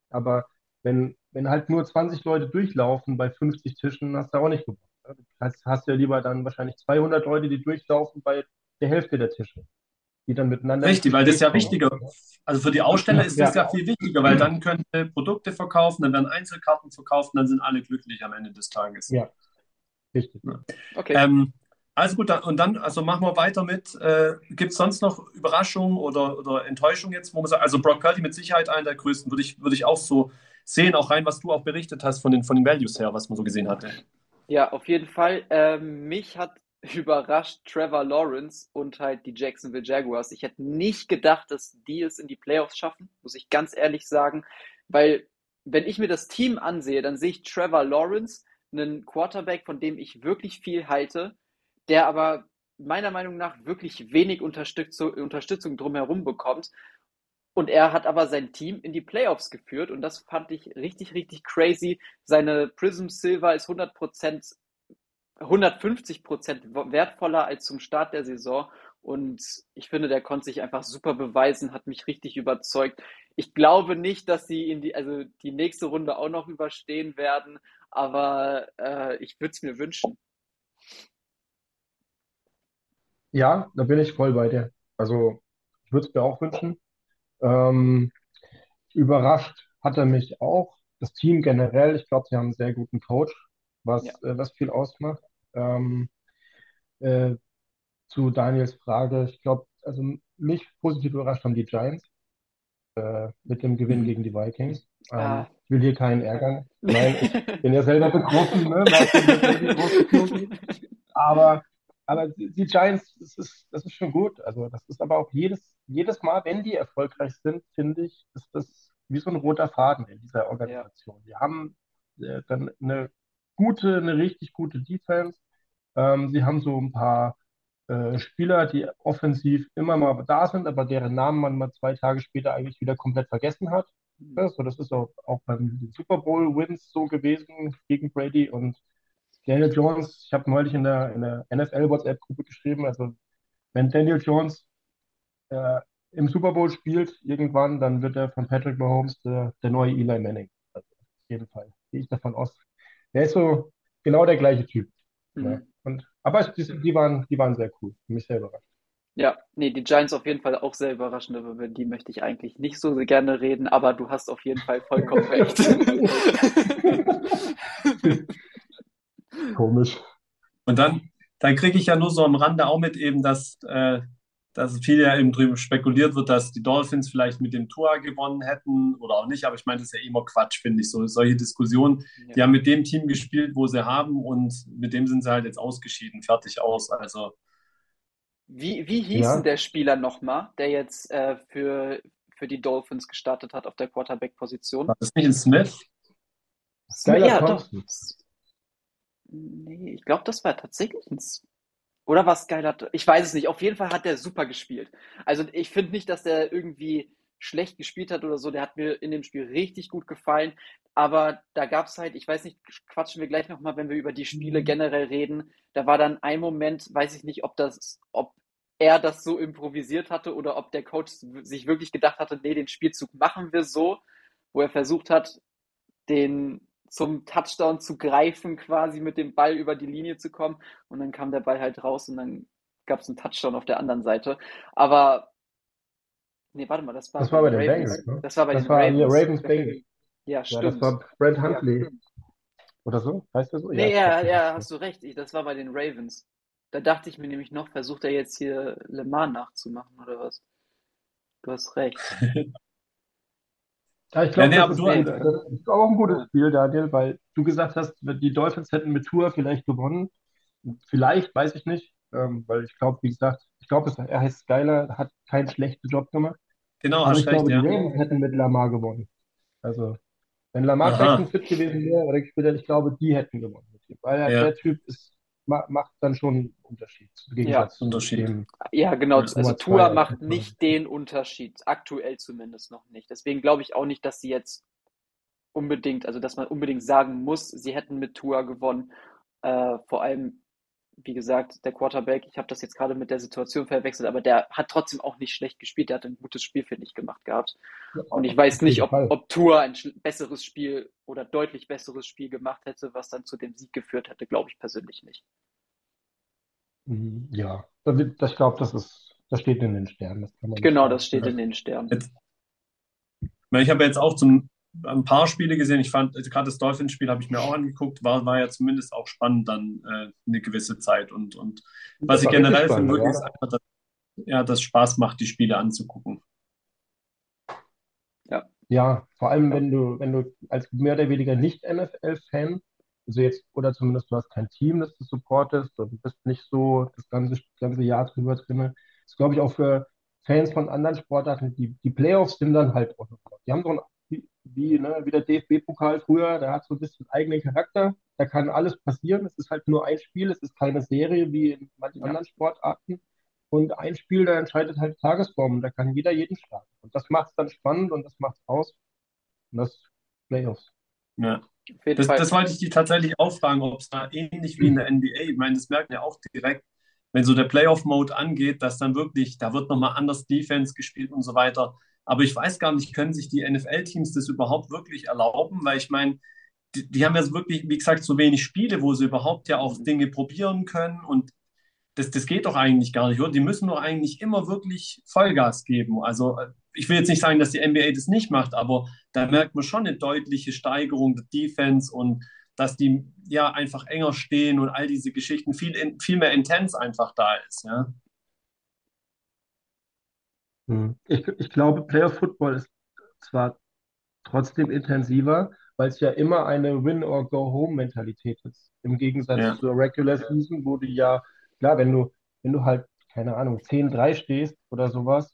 Aber wenn, wenn halt nur 20 Leute durchlaufen bei 50 Tischen, hast du auch nicht gewonnen. ne? Das heißt, hast du ja lieber dann wahrscheinlich 200 Leute, die durchlaufen bei der Hälfte der Tische, die dann miteinander Richtig, weil das ist ja wichtiger. Also für die Aussteller ist das Ja. ja viel wichtiger, weil dann können sie Produkte verkaufen, dann werden Einzelkarten verkauft und dann sind alle glücklich am Ende des Tages. Ja, richtig. Okay. Ähm, also gut, dann, und dann, also machen wir weiter mit. Äh, Gibt es sonst noch Überraschungen oder, oder Enttäuschungen jetzt, wo man sagt, also Brock Purdy mit Sicherheit einer der größten, würde ich, würde ich auch so sehen, auch rein, was du auch berichtet hast von den, von den Values her, was man so gesehen hatte. Ja, auf jeden Fall. Ähm, mich hat überrascht Trevor Lawrence und halt die Jacksonville Jaguars. Ich hätte nicht gedacht, dass die es in die Playoffs schaffen, muss ich ganz ehrlich sagen, weil wenn ich mir das Team ansehe, dann sehe ich Trevor Lawrence, einen Quarterback, von dem ich wirklich viel halte, der aber meiner Meinung nach wirklich wenig Unterstützung, drumherum bekommt. Und er hat aber sein Team in die Playoffs geführt und das fand ich richtig, richtig crazy. Seine Prism Silver ist 100%, 150% wertvoller als zum Start der Saison. Und ich finde, der konnte sich einfach super beweisen, hat mich richtig überzeugt. Ich glaube nicht, dass sie in die, also die nächste Runde auch noch überstehen werden, aber äh, ich würde es mir wünschen. Ja, da bin ich voll bei dir. Also, ich würde es mir auch wünschen. Ähm, überrascht hat er mich auch. Das Team generell, ich glaube, sie haben einen sehr guten Coach, was, Ja. äh, was viel ausmacht. Ähm, äh, zu Daniels Frage, ich glaube, also mich positiv überrascht haben die Giants äh, mit dem Gewinn Mhm. gegen die Vikings. Ähm, Ah. ich will hier keinen ärgern. Nein, ich bin ja selber betroffen, ne? Aber, aber die Giants, das ist, das ist schon gut. Also das ist aber auch jedes, jedes Mal, wenn die erfolgreich sind, finde ich, ist das wie so ein roter Faden in dieser Organisation. Die haben äh, dann eine gute, eine richtig gute Defense. Ähm, sie haben so ein paar äh, Spieler, die offensiv immer mal da sind, aber deren Namen man mal zwei Tage später eigentlich wieder komplett vergessen hat. Ja, so, das ist auch, auch beim Super Bowl Wins so gewesen gegen Brady und Daniel Jones. Ich habe neulich in der, in der NFL WhatsApp-Gruppe geschrieben, also wenn Daniel Jones äh, im Super Bowl spielt irgendwann, dann wird er von Patrick Mahomes der, der neue Eli Manning. Also auf jeden Fall gehe ich davon aus. Der ist so genau der gleiche Typ. Mhm. Ja. Und, aber die, die waren, die waren sehr cool. Mich sehr überrascht. Ja, nee, die Giants auf jeden Fall auch sehr überraschend, über die möchte ich eigentlich nicht so gerne reden, aber du hast auf jeden Fall vollkommen recht. Komisch. Und dann, dann kriege ich ja nur so am Rande auch mit eben, dass, äh, dass viel ja eben drüber spekuliert wird, dass die Dolphins vielleicht mit dem Tua gewonnen hätten oder auch nicht. Aber ich meine, das ist ja immer Quatsch, finde ich. So, solche Diskussionen, ja. die haben mit dem Team gespielt, wo sie haben und mit dem sind sie halt jetzt ausgeschieden, fertig aus. Also wie, wie hieß ja. denn der Spieler nochmal, der jetzt äh, für, für die Dolphins gestartet hat auf der Quarterback-Position? War das nicht ein Smith? Skylar ja, Thompson. doch. Nee, ich glaube, das war tatsächlich ein. Oder was Skylar? Ich weiß es nicht. Auf jeden Fall hat der super gespielt. Also ich finde nicht, dass der irgendwie schlecht gespielt hat oder so. Der hat mir in dem Spiel richtig gut gefallen. Aber da gab es halt, ich weiß nicht, quatschen wir gleich nochmal, wenn wir über die Spiele mhm. generell reden. Da war dann ein Moment, weiß ich nicht, ob das, ob er das so improvisiert hatte oder ob der Coach sich wirklich gedacht hatte, nee, den Spielzug machen wir so, wo er versucht hat, den zum Touchdown zu greifen, quasi mit dem Ball über die Linie zu kommen. Und dann kam der Ball halt raus und dann gab es einen Touchdown auf der anderen Seite. Aber, nee, warte mal, das war, das war bei den Bengals. Ne? Das war bei das den war Ravens. Ravens Bengals. Ja, stimmt. Ja, das war Brent Huntley. Oder so? Heißt das so? Nee, ja, ja, ja, hast du recht. Das war bei den Ravens. Da dachte ich mir nämlich noch, versucht er jetzt hier Le Mans nachzumachen oder was? Du hast recht. Ja, ich glaube, ja, nee, das, ist, das ist auch ein gutes Spiel, Daniel, weil du gesagt hast, die Dolphins hätten mit Tour vielleicht gewonnen. Vielleicht, weiß ich nicht, ähm, weil ich glaube, wie gesagt, ich glaube, er heißt Skyler, hat keinen schlechten Job gemacht. Genau, Aber ich recht, glaube, ja. die Ravens hätten mit Lamar gewonnen. Also, wenn Lamar Aha. fit gewesen wäre, oder ich, ich glaube, die hätten gewonnen. Weil Ja. der Typ ist macht dann schon einen Unterschied. Zu Unterschied. dem Ja, genau. Ja. Also Tua macht nicht den Unterschied. Aktuell zumindest noch nicht. Deswegen glaube ich auch nicht, dass sie jetzt unbedingt, also dass man unbedingt sagen muss, sie hätten mit Tua gewonnen. Äh, vor allem, wie gesagt, der Quarterback, ich habe das jetzt gerade mit der Situation verwechselt, aber der hat trotzdem auch nicht schlecht gespielt. Der hat ein gutes Spiel, finde ich, gemacht gehabt. Und ich weiß nicht, ob, ob Tua ein besseres Spiel oder deutlich besseres Spiel gemacht hätte, was dann zu dem Sieg geführt hätte, glaube ich persönlich nicht. Mhm, Ja, ich glaube, das ist, das steht in den Sternen. Das kann man nicht Genau, das steht in den Sternen. Jetzt, ich habe jetzt auch zum, ein paar Spiele gesehen. Ich fand, also gerade das Dolphins-Spiel habe ich mir auch angeguckt. War, war ja zumindest auch spannend dann äh, eine gewisse Zeit. Und, und was Das ich generell finde, ja. ist einfach, dass, ja, dass Spaß macht, die Spiele anzugucken. Ja, vor allem wenn du, wenn du als mehr oder weniger Nicht-NFL-Fan, also jetzt, oder zumindest du hast kein Team, das du supportest und bist nicht so das ganze, das ganze Jahr drüber drin, ist, glaube ich, auch für Fans von anderen Sportarten, die, die Playoffs sind dann halt auch noch. Die haben so ein, wie, ne, wie der DFB-Pokal früher, der hat so ein bisschen eigenen Charakter, da kann alles passieren, es ist halt nur ein Spiel, es ist keine Serie wie in manchen Ja. anderen Sportarten. Und ein Spiel, da entscheidet halt die Tagesform. Da kann jeder jeden schlagen. Und das macht es dann spannend und das macht es aus. Und das Playoffs. Ja. Das, das wollte ich dich tatsächlich auch fragen, ob es da ähnlich wie in der NBA, ich meine, das merken ja auch direkt, wenn so der Playoff-Mode angeht, dass dann wirklich, da wird nochmal anders Defense gespielt und so weiter. Aber ich weiß gar nicht, können sich die NFL-Teams das überhaupt wirklich erlauben? Weil ich meine, die, die haben ja wirklich, wie gesagt, so wenig Spiele, wo sie überhaupt ja auch Dinge probieren können. Und das, das geht doch eigentlich gar nicht, oder? Die müssen doch eigentlich immer wirklich Vollgas geben. Also äh, ich will jetzt nicht sagen, dass die NBA das nicht macht, aber da merkt man schon eine deutliche Steigerung der Defense und dass die ja einfach enger stehen und all diese Geschichten viel, viel mehr Intens einfach da ist. Ja? Hm. Ich, ich glaube, Playoff Football ist zwar trotzdem intensiver, weil es ja immer eine Win-or-Go-Home-Mentalität ist. Im Gegensatz Ja. zur Regular Season, wo du ja, klar, wenn du, wenn du halt, keine Ahnung, 10-3 stehst oder sowas,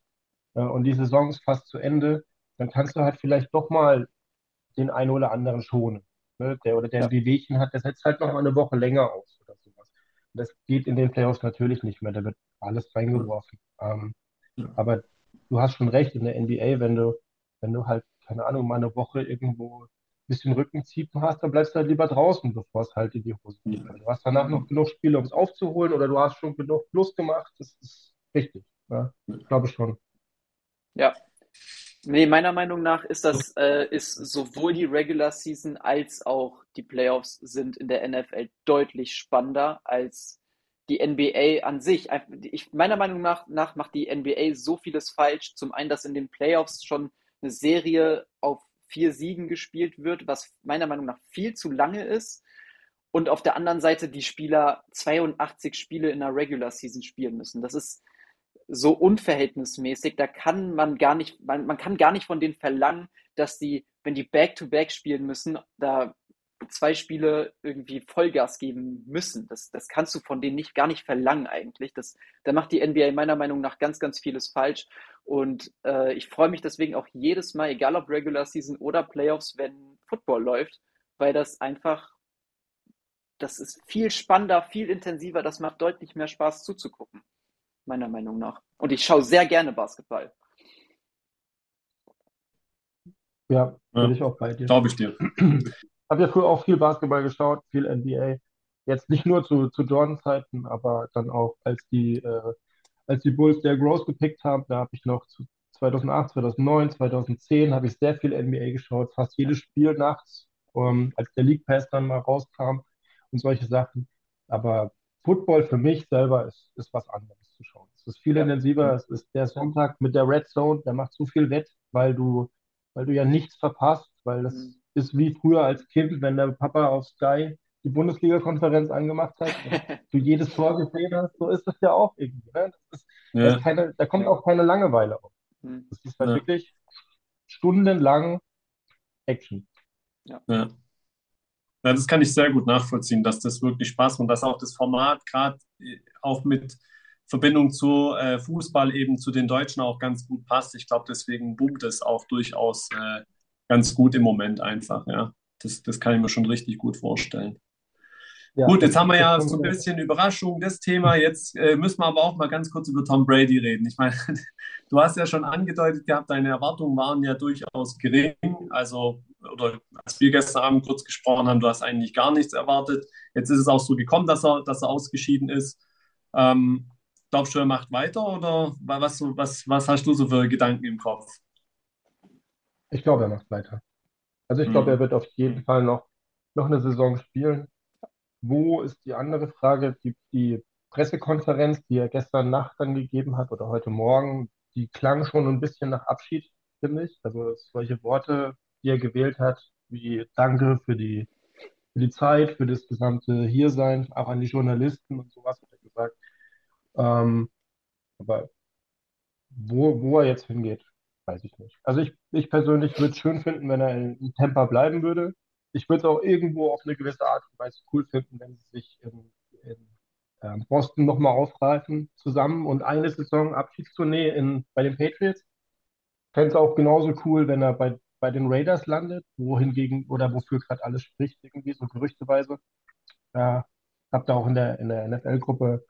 äh, und die Saison ist fast zu Ende, dann kannst du halt vielleicht doch mal den einen oder anderen schonen. Ne? Der oder der ein Wehwehchen hat, der setzt halt noch mal eine Woche länger aus oder sowas. Und das geht in den Playoffs natürlich nicht mehr. Da wird alles reingeworfen. Ähm, Ja. aber du hast schon recht in der NBA, wenn du, wenn du halt, keine Ahnung, mal eine Woche irgendwo ein bisschen Rückenziepen hast, dann bleibst du halt lieber draußen, bevor es halt in die Hose geht. Ja. Du hast danach noch genug Spiele, um es aufzuholen, oder du hast schon genug Plus gemacht. Das ist richtig. Ja, ich glaube schon. Ja. Nee, meiner Meinung nach ist das, äh, ist sowohl die Regular Season als auch die Playoffs sind in der NFL deutlich spannender als die NBA an sich. Ich, meiner Meinung nach, nach macht die NBA so vieles falsch. Zum einen, dass in den Playoffs schon eine Serie auf vier Siegen gespielt wird, was meiner Meinung nach viel zu lange ist. Und auf der anderen Seite die Spieler 82 Spiele in der Regular Season spielen müssen. Das ist so unverhältnismäßig. Da kann man gar nicht, man, man kann gar nicht von denen verlangen, dass die, wenn die Back-to-Back -back spielen müssen, da zwei Spiele irgendwie Vollgas geben müssen. Das, das kannst du von denen nicht gar nicht verlangen eigentlich. Das, da macht die NBA meiner Meinung nach ganz, ganz vieles falsch. Und äh, ich freue mich deswegen auch jedes Mal, egal ob Regular Season oder Playoffs, wenn Football läuft, weil das einfach, das ist viel spannender, viel intensiver, das macht deutlich mehr Spaß zuzugucken, meiner Meinung nach. Und ich schaue sehr gerne Basketball. Ja, bin ja, ich auch bei dir. Glaube ich dir. habe ja früher auch viel Basketball geschaut, viel NBA. Jetzt nicht nur zu, zu Jordan-Zeiten, aber dann auch, als die, äh, als die Bulls der Gross gepickt haben, da habe ich noch zu 2008, 2009, 2010 habe ich sehr viel NBA geschaut, fast jedes Spiel nachts, um, als der League Pass dann mal rauskam und solche Sachen. Aber Football für mich selber ist, ist was anderes zu schauen. Es ist viel intensiver. Es ist der Sonntag mit der Red Zone, der macht so viel wett, weil du, weil du ja nichts verpasst, weil das mhm ist wie früher als Kind, wenn der Papa auf Sky die Bundesliga-Konferenz angemacht hat, du jedes Tor gesehen hast, so ist das ja auch irgendwie. Ne? Das ist, ja. das ist keine, da kommt auch keine Langeweile auf. Hm. Das ist halt ja. wirklich stundenlang Action. Ja. ja. Das kann ich sehr gut nachvollziehen, dass das wirklich Spaß macht und dass auch das Format gerade äh, auch mit Verbindung zu äh, Fußball eben zu den Deutschen auch ganz gut passt. Ich glaube, deswegen boomt es auch durchaus äh, ganz gut im Moment einfach, ja. Das, das kann ich mir schon richtig gut vorstellen. Ja, gut, jetzt haben wir ja so ein bisschen Überraschung, das Thema. Jetzt äh, müssen wir aber auch mal ganz kurz über Tom Brady reden. Ich meine, du hast ja schon angedeutet gehabt, deine Erwartungen waren ja durchaus gering. Also, oder als wir gestern Abend kurz gesprochen haben, du hast eigentlich gar nichts erwartet. Jetzt ist es auch so gekommen, dass er, dass er ausgeschieden ist. Ähm, glaubst du, er macht weiter oder was, was, was hast du so für Gedanken im Kopf? Ich glaube, er macht weiter. Also ich glaube, er mhm. wird auf jeden Fall noch, noch eine Saison spielen. Wo ist die andere Frage? Die, die Pressekonferenz, die er gestern Nacht dann gegeben hat oder heute Morgen, die klang schon ein bisschen nach Abschied, finde ich. Also solche Worte, die er gewählt hat, wie Danke für die, für die Zeit, für das gesamte Hiersein, auch an die Journalisten und sowas hat er gesagt. Ähm, aber wo, wo er jetzt hingeht, weiß ich nicht. Also ich, ich persönlich würde es schön finden, wenn er in Tampa bleiben würde. Ich würde es auch irgendwo auf eine gewisse Art und Weise cool finden, wenn sie sich in, in ähm, Boston nochmal aufgreifen zusammen und eine Saison Abschiedstournee in, bei den Patriots. Fände es auch genauso cool, wenn er bei, bei den Raiders landet, wohingegen oder wofür gerade alles spricht, irgendwie so gerüchteweise. Äh, hab da auch in der, in der NFL-Gruppe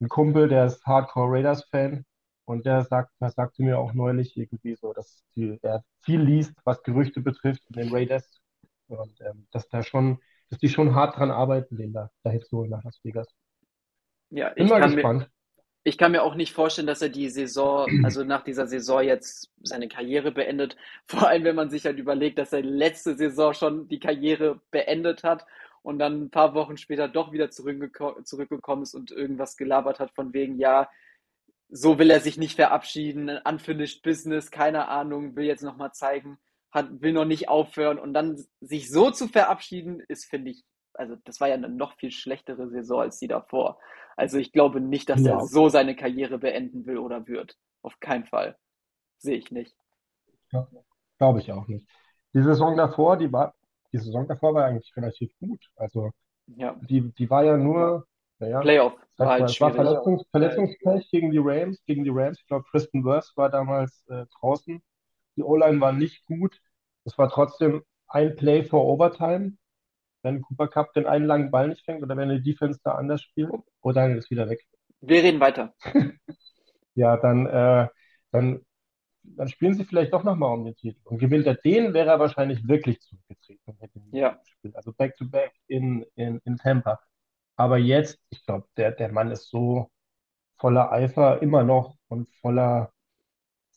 einen Kumpel, der ist Hardcore Raiders-Fan und der sagt, der sagte mir auch neulich irgendwie so, dass die, er viel liest, was Gerüchte betrifft in den Raiders. Und ähm, dass da schon, dass die schon hart dran arbeiten, den da dahin zu holen nach Las Vegas. Ja, Bin ich mal kann gespannt. Mir, ich kann mir auch nicht vorstellen, dass er die Saison, also nach dieser Saison jetzt seine Karriere beendet. Vor allem, wenn man sich halt überlegt, dass er letzte Saison schon die Karriere beendet hat und dann ein paar Wochen später doch wieder zurückgekommen ist und irgendwas gelabert hat von wegen, ja, so will er sich nicht verabschieden, unfinished business, keine Ahnung, will jetzt nochmal zeigen, hat, will noch nicht aufhören und dann sich so zu verabschieden, ist, finde ich, also das war ja eine noch viel schlechtere Saison als die davor. Also ich glaube nicht, dass ja. er so seine Karriere beenden will oder wird. Auf keinen Fall. Sehe ich nicht. Ja, glaube ich auch nicht. Die Saison davor, die war, die Saison davor war eigentlich relativ gut. Also ja. die, die war ja nur naja, Playoff war halt es war Verletzungs Verletzungspech gegen die Rams, gegen die Rams. Ich glaube, Kristen Worth war damals äh, draußen. Die O-Line war nicht gut. Es war trotzdem ein Play vor Overtime. Wenn Cooper Cup den einen langen Ball nicht fängt oder wenn die Defense da anders spielt, oder dann ist wieder weg. Wir reden weiter. ja, dann, äh, dann, dann spielen sie vielleicht doch nochmal um den Titel. Und gewinnt er den, wäre er wahrscheinlich wirklich zurückgetreten. Ja. Also back-to-back -back in, in, in Tampa. Aber jetzt, ich glaube, der, der Mann ist so voller Eifer immer noch und voller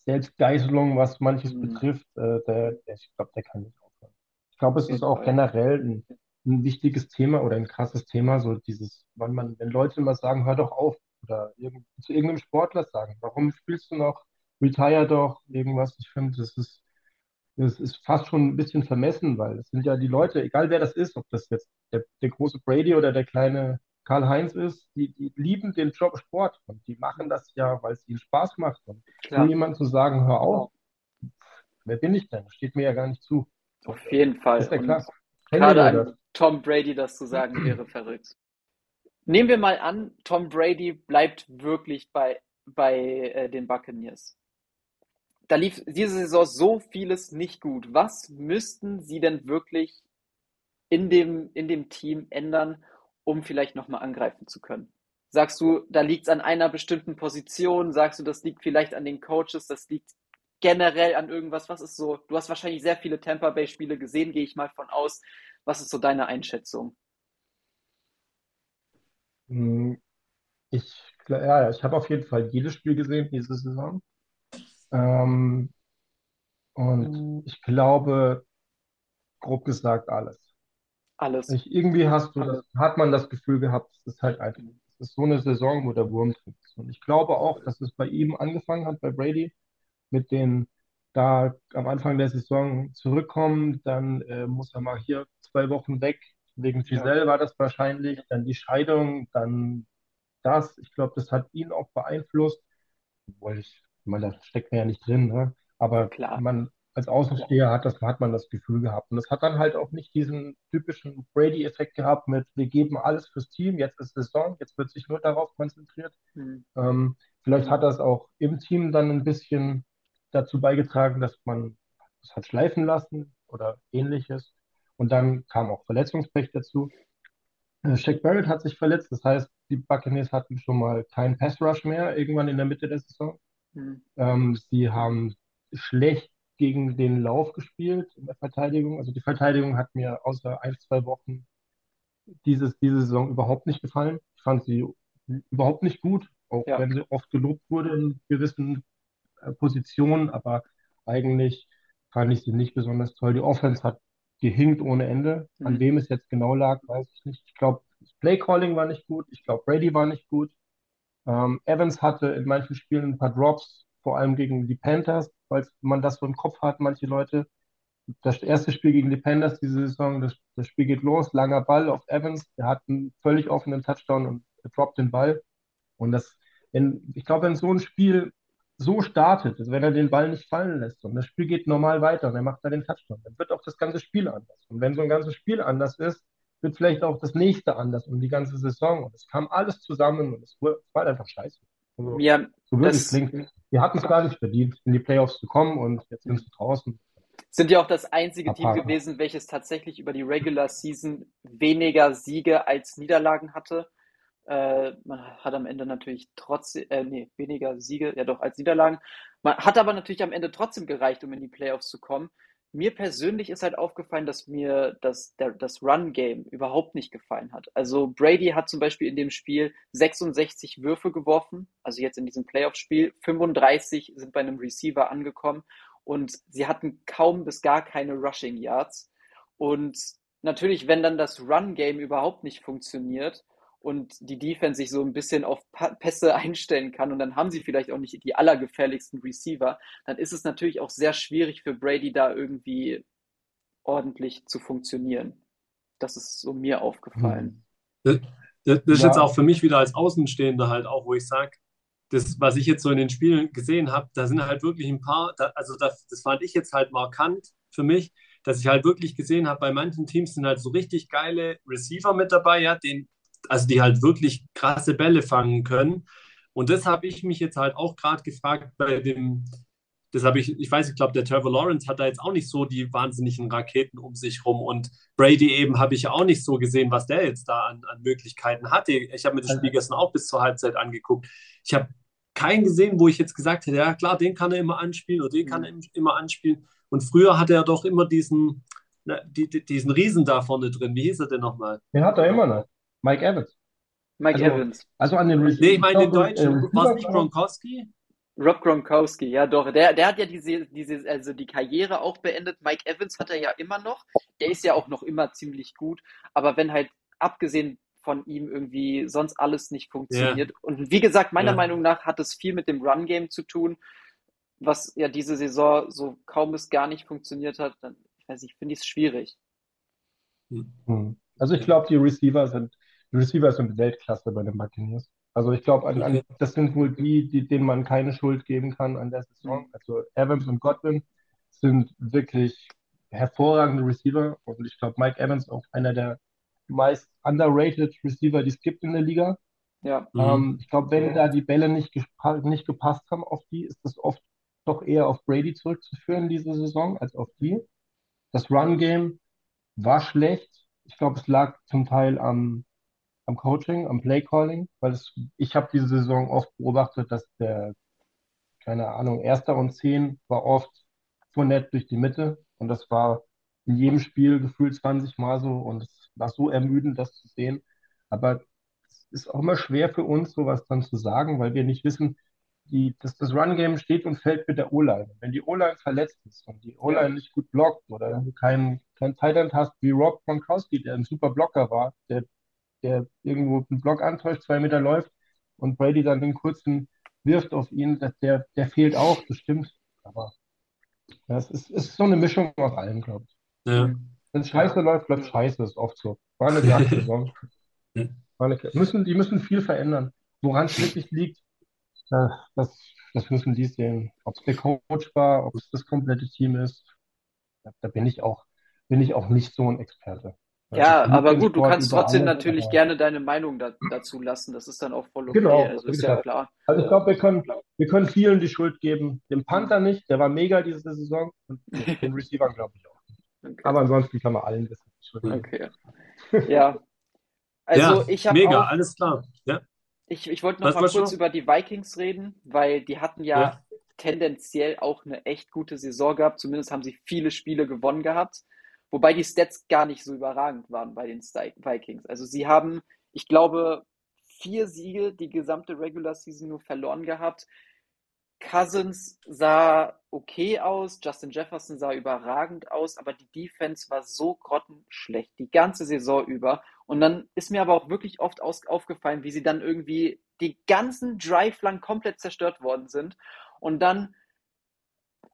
Selbstgeißelung, was manches mhm. betrifft. Äh, der, der, ich glaube, der kann nicht aufhören. Ich glaube, es ist auch generell ein, ein wichtiges Thema oder ein krasses Thema, so dieses, wenn man, wenn Leute immer sagen, hör doch auf, oder irgend, zu irgendeinem Sportler sagen, warum spielst du noch, retire doch, irgendwas. Ich finde, das ist, das ist fast schon ein bisschen vermessen, weil es sind ja die Leute, egal wer das ist, ob das jetzt der, der große Brady oder der kleine Karl-Heinz ist, die, die lieben den Job Sport und die machen das ja, weil es ihnen Spaß macht. Und Klar. jemand zu sagen, hör auf, wer bin ich denn? Steht mir ja gar nicht zu. Auf jeden Fall. Ist ja klar. Gerade an? Tom Brady das zu sagen, wäre verrückt. Nehmen wir mal an, Tom Brady bleibt wirklich bei, bei äh, den Buccaneers. Da lief diese Saison so vieles nicht gut. Was müssten sie denn wirklich in dem, in dem Team ändern, um vielleicht nochmal angreifen zu können? Sagst du, da liegt es an einer bestimmten Position? Sagst du, das liegt vielleicht an den Coaches? Das liegt generell an irgendwas? Was ist so? Du hast wahrscheinlich sehr viele Tampa Bay Spiele gesehen, gehe ich mal von aus. Was ist so deine Einschätzung? Hm, Ich, ja, ich habe auf jeden Fall jedes Spiel gesehen diese Saison. Ähm, und ich glaube, grob gesagt, alles. Alles. Ich, irgendwie hast du das, hat man das Gefühl gehabt, es ist halt einfach, es ist so eine Saison, wo der Wurm drin ist. Und ich glaube auch, dass es bei ihm angefangen hat, bei Brady, mit den, da am Anfang der Saison zurückkommen, dann äh, muss er mal hier zwei Wochen weg. Wegen Giselle war das wahrscheinlich, dann die Scheidung, dann das. Ich glaube, das hat ihn auch beeinflusst. Obwohl ich, ich meine, da steckt man ja nicht drin, ne? Aber Klar. man als Außensteher hat das, hat man das Gefühl gehabt. Und das hat dann halt auch nicht diesen typischen Brady-Effekt gehabt mit, wir geben alles fürs Team, jetzt ist Saison, jetzt wird sich nur darauf konzentriert. Hm. Ähm, vielleicht hat das auch im Team dann ein bisschen dazu beigetragen, dass man es hat schleifen lassen oder ähnliches. Und dann kam auch Verletzungspech dazu. Äh, Shaq Barrett hat sich verletzt, das heißt, die Buccaneers hatten schon mal keinen Pass Rush mehr, irgendwann in der Mitte der Saison. Hm. Ähm, sie haben schlecht gegen den Lauf gespielt in der Verteidigung. Also die Verteidigung hat mir außer ein, zwei Wochen dieses, diese Saison überhaupt nicht gefallen. Ich fand sie überhaupt nicht gut, auch Ja. wenn sie oft gelobt wurde in gewissen äh, Positionen, aber eigentlich fand ich sie nicht besonders toll. Die Offense hat gehinkt ohne Ende. An Mhm. wem es jetzt genau lag, weiß ich nicht. Ich glaube, das Playcalling war nicht gut. Ich glaube, Brady war nicht gut. Ähm, Evans hatte in manchen Spielen ein paar Drops, vor allem gegen die Panthers, weil man das so im Kopf hat, manche Leute. Das erste Spiel gegen die Panthers diese Saison, das, das Spiel geht los, langer Ball auf Evans, der hat einen völlig offenen Touchdown und droppt den Ball. Und das, wenn, ich glaube, wenn so ein Spiel so startet, also wenn er den Ball nicht fallen lässt und das Spiel geht normal weiter und er macht da den Touchdown, dann wird auch das ganze Spiel anders. Und wenn so ein ganzes Spiel anders ist, wird vielleicht auch das nächste anders und die ganze Saison. Und es kam alles zusammen und es wurde- es war einfach scheiße. Also, Ja, so wirklich das klingt. Wir hatten es gar nicht verdient, in die Playoffs zu kommen und jetzt sind sie draußen. sind ja auch das einzige Team gewesen, welches tatsächlich über die Regular Season weniger Siege als Niederlagen hatte. Äh, man hat am Ende natürlich trotzdem, äh, nee, weniger Siege, ja doch, als Niederlagen. Man hat aber natürlich am Ende trotzdem gereicht, um in die Playoffs zu kommen. Mir persönlich ist halt aufgefallen, dass mir das, der, das Run-Game überhaupt nicht gefallen hat. Also Brady hat zum Beispiel in dem Spiel 66 Würfe geworfen, also jetzt in diesem Playoff-Spiel. 35 sind bei einem Receiver angekommen und sie hatten kaum bis gar keine Rushing Yards. Und natürlich, wenn dann das Run-Game überhaupt nicht funktioniert und die Defense sich so ein bisschen auf Pässe einstellen kann und dann haben sie vielleicht auch nicht die allergefährlichsten Receiver, dann ist es natürlich auch sehr schwierig für Brady da irgendwie ordentlich zu funktionieren. Das ist so mir aufgefallen. Das, das ist Ja. jetzt auch für mich wieder als Außenstehender halt auch, wo ich sage, das, was ich jetzt so in den Spielen gesehen habe, da sind halt wirklich ein paar, da, also das, das fand ich jetzt halt markant für mich, dass ich halt wirklich gesehen habe, bei manchen Teams sind halt so richtig geile Receiver mit dabei, ja, den, also die halt wirklich krasse Bälle fangen können. Und das habe ich mich jetzt halt auch gerade gefragt bei dem, das habe ich, ich weiß, ich glaube, der Trevor Lawrence hat da jetzt auch nicht so die wahnsinnigen Raketen um sich rum und Brady eben habe ich auch nicht so gesehen, was der jetzt da an, an Möglichkeiten hatte. Ich habe mir das Spiel gestern auch bis zur Halbzeit angeguckt. Ich habe keinen gesehen, wo ich jetzt gesagt hätte, ja klar, den kann er immer anspielen oder den kann er immer anspielen. Und früher hatte er doch immer diesen, na, die, die, diesen Riesen da vorne drin. Wie hieß er denn nochmal? Den hat er immer noch. Mike Evans. Mike Also- Evans. Also an den Receiver. Nee, ich meine den Deutschen. äh, War es nicht Gronkowski? Rob Gronkowski, ja doch. Der, der hat ja diese, diese, also die Karriere auch beendet. Mike Evans hat er ja immer noch. Der ist ja auch noch immer ziemlich gut. Aber wenn halt abgesehen von ihm irgendwie sonst alles nicht funktioniert. Ja. Und wie gesagt, meiner ja. Meinung nach hat es viel mit dem Run-Game zu tun, was ja diese Saison so kaum bis gar nicht funktioniert hat. Dann, ich weiß nicht, finde ich es schwierig. Hm. Also ich glaube, die Receiver sind, Receiver sind Weltklasse bei den Buccaneers. Also ich glaube, an, an, das sind wohl die, die, denen man keine Schuld geben kann an der Saison. Mhm. Also Evans und Godwin sind wirklich hervorragende Receiver und ich glaube, Mike Evans auch einer der meist underrated Receiver, die es gibt in der Liga. Ja. Mhm. Ähm, ich glaube, wenn da die Bälle nicht, nicht gepasst haben auf die, ist das oft doch eher auf Brady zurückzuführen diese Saison als auf die. Das Run-Game war schlecht. Ich glaube, es lag zum Teil am am Coaching, am Playcalling, weil es, ich habe diese Saison oft beobachtet, dass der, keine Ahnung, Erster und Zehn war oft nett durch die Mitte und das war in jedem Spiel gefühlt 20 Mal so und es war so ermüdend, das zu sehen. Aber es ist auch immer schwer für uns, sowas dann zu sagen, weil wir nicht wissen, die, dass das Run-Game steht und fällt mit der O-Line. Wenn die O-Line verletzt ist und die O-Line nicht gut blockt oder du keinen kein Tight hast wie Rob Gronkowski, der ein super Blocker war, der der irgendwo einen Block antäuscht, zwei Meter läuft und Brady dann den kurzen wirft auf ihn, dass der, der fehlt auch, das stimmt. Aber das ist, ist so eine Mischung aus allem, glaube ich. Ja. Wenn es scheiße läuft, läuft scheiße, das ist oft so. War eine Saison. müssen, die müssen viel verändern. Woran es wirklich liegt, das, das, das müssen die sehen. Ob es der Coach war, ob es das komplette Team ist, da bin ich auch, bin ich auch nicht so ein Experte. Ja, also aber gut, du kannst trotzdem natürlich aber... gerne deine Meinung da, dazu lassen. Das ist dann auch voll okay. Genau, also ist ja klar. Also ich glaube, wir können, wir können vielen die Schuld geben. Dem Panther nicht, der war mega diese Saison. Und den Receivern glaube ich auch. Okay. Aber ansonsten kann man allen das Schuld geben. Okay. Ja. Also ja, ich habe Mega, auch, alles klar. Ja. Ich, ich wollte noch Was mal kurz noch? über die Vikings reden, weil die hatten ja, ja tendenziell auch eine echt gute Saison gehabt. Zumindest haben sie viele Spiele gewonnen gehabt. Wobei die Stats gar nicht so überragend waren bei den Vikings. Also sie haben, ich glaube, vier Siege die gesamte Regular Season nur verloren gehabt. Cousins sah okay aus, Justin Jefferson sah überragend aus, aber die Defense war so grottenschlecht, die ganze Saison über. Und dann ist mir aber auch wirklich oft aufgefallen, wie sie dann irgendwie die ganzen Drive lang komplett zerstört worden sind. Und dann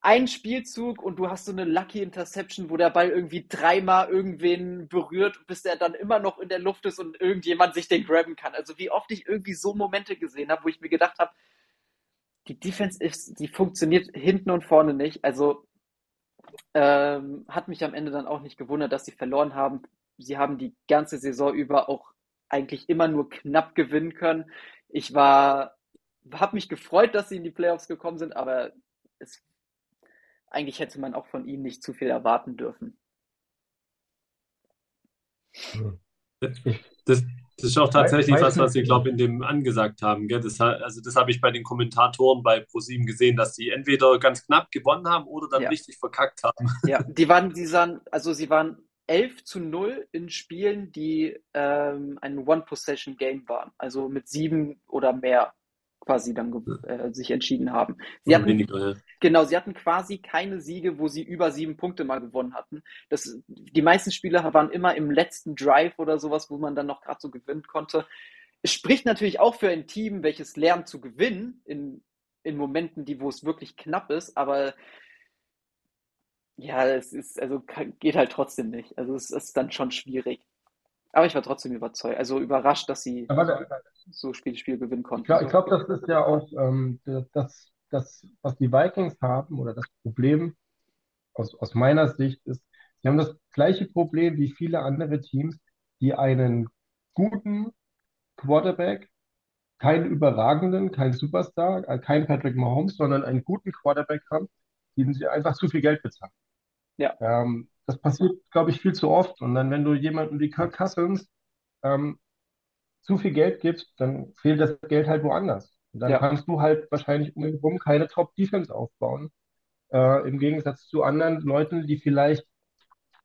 ein Spielzug und du hast so eine Lucky Interception, wo der Ball irgendwie dreimal irgendwen berührt, bis er dann immer noch in der Luft ist und irgendjemand sich den grabben kann. Also wie oft ich irgendwie so Momente gesehen habe, wo ich mir gedacht habe, die Defense ist, die funktioniert hinten und vorne nicht. Also ähm, hat mich am Ende dann auch nicht gewundert, dass sie verloren haben. Sie haben die ganze Saison über auch eigentlich immer nur knapp gewinnen können. Ich war, habe mich gefreut, dass sie in die Playoffs gekommen sind, aber es eigentlich hätte man auch von ihm nicht zu viel erwarten dürfen. Das, das ist auch tatsächlich was, was wir, glaube ich, in dem angesagt haben. Gell? Das, also das habe ich bei den Kommentatoren bei ProSieben gesehen, dass die entweder ganz knapp gewonnen haben oder dann ja. richtig verkackt haben. Ja, die waren, die sahen, also sie waren 11 zu 0 in Spielen, die ähm, ein One-Possession-Game waren, also mit sieben oder mehr quasi dann äh, sich entschieden haben. Sie hatten, ja. Genau, sie hatten quasi keine Siege, wo sie über sieben Punkte mal gewonnen hatten. Das, die meisten Spiele waren immer im letzten Drive oder sowas, wo man dann noch gerade so gewinnen konnte. Es spricht natürlich auch für ein Team, welches lernt zu gewinnen in, in Momenten, die, wo es wirklich knapp ist, aber ja, es ist, also geht halt trotzdem nicht. Also es ist dann schon schwierig. Aber ich war trotzdem überzeugt, also überrascht, dass sie aber, so Spiel, Spiel gewinnen konnten. Ich glaube, glaub, das ist ja auch ähm, das, das, was die Vikings haben oder das Problem aus, aus meiner Sicht ist, sie haben das gleiche Problem wie viele andere Teams, die einen guten Quarterback, keinen überragenden, keinen Superstar, äh, keinen Patrick Mahomes, sondern einen guten Quarterback haben, dem sie einfach zu viel Geld bezahlen. Ja. Ähm, das passiert, glaube ich, viel zu oft. Und dann, wenn du jemanden wie Kirk Cousins ähm, zu viel Geld gibst, dann fehlt das Geld halt woanders. Und dann ja. kannst du halt wahrscheinlich um ihn herum keine Top-Defense aufbauen. Äh, Im Gegensatz zu anderen Leuten, die vielleicht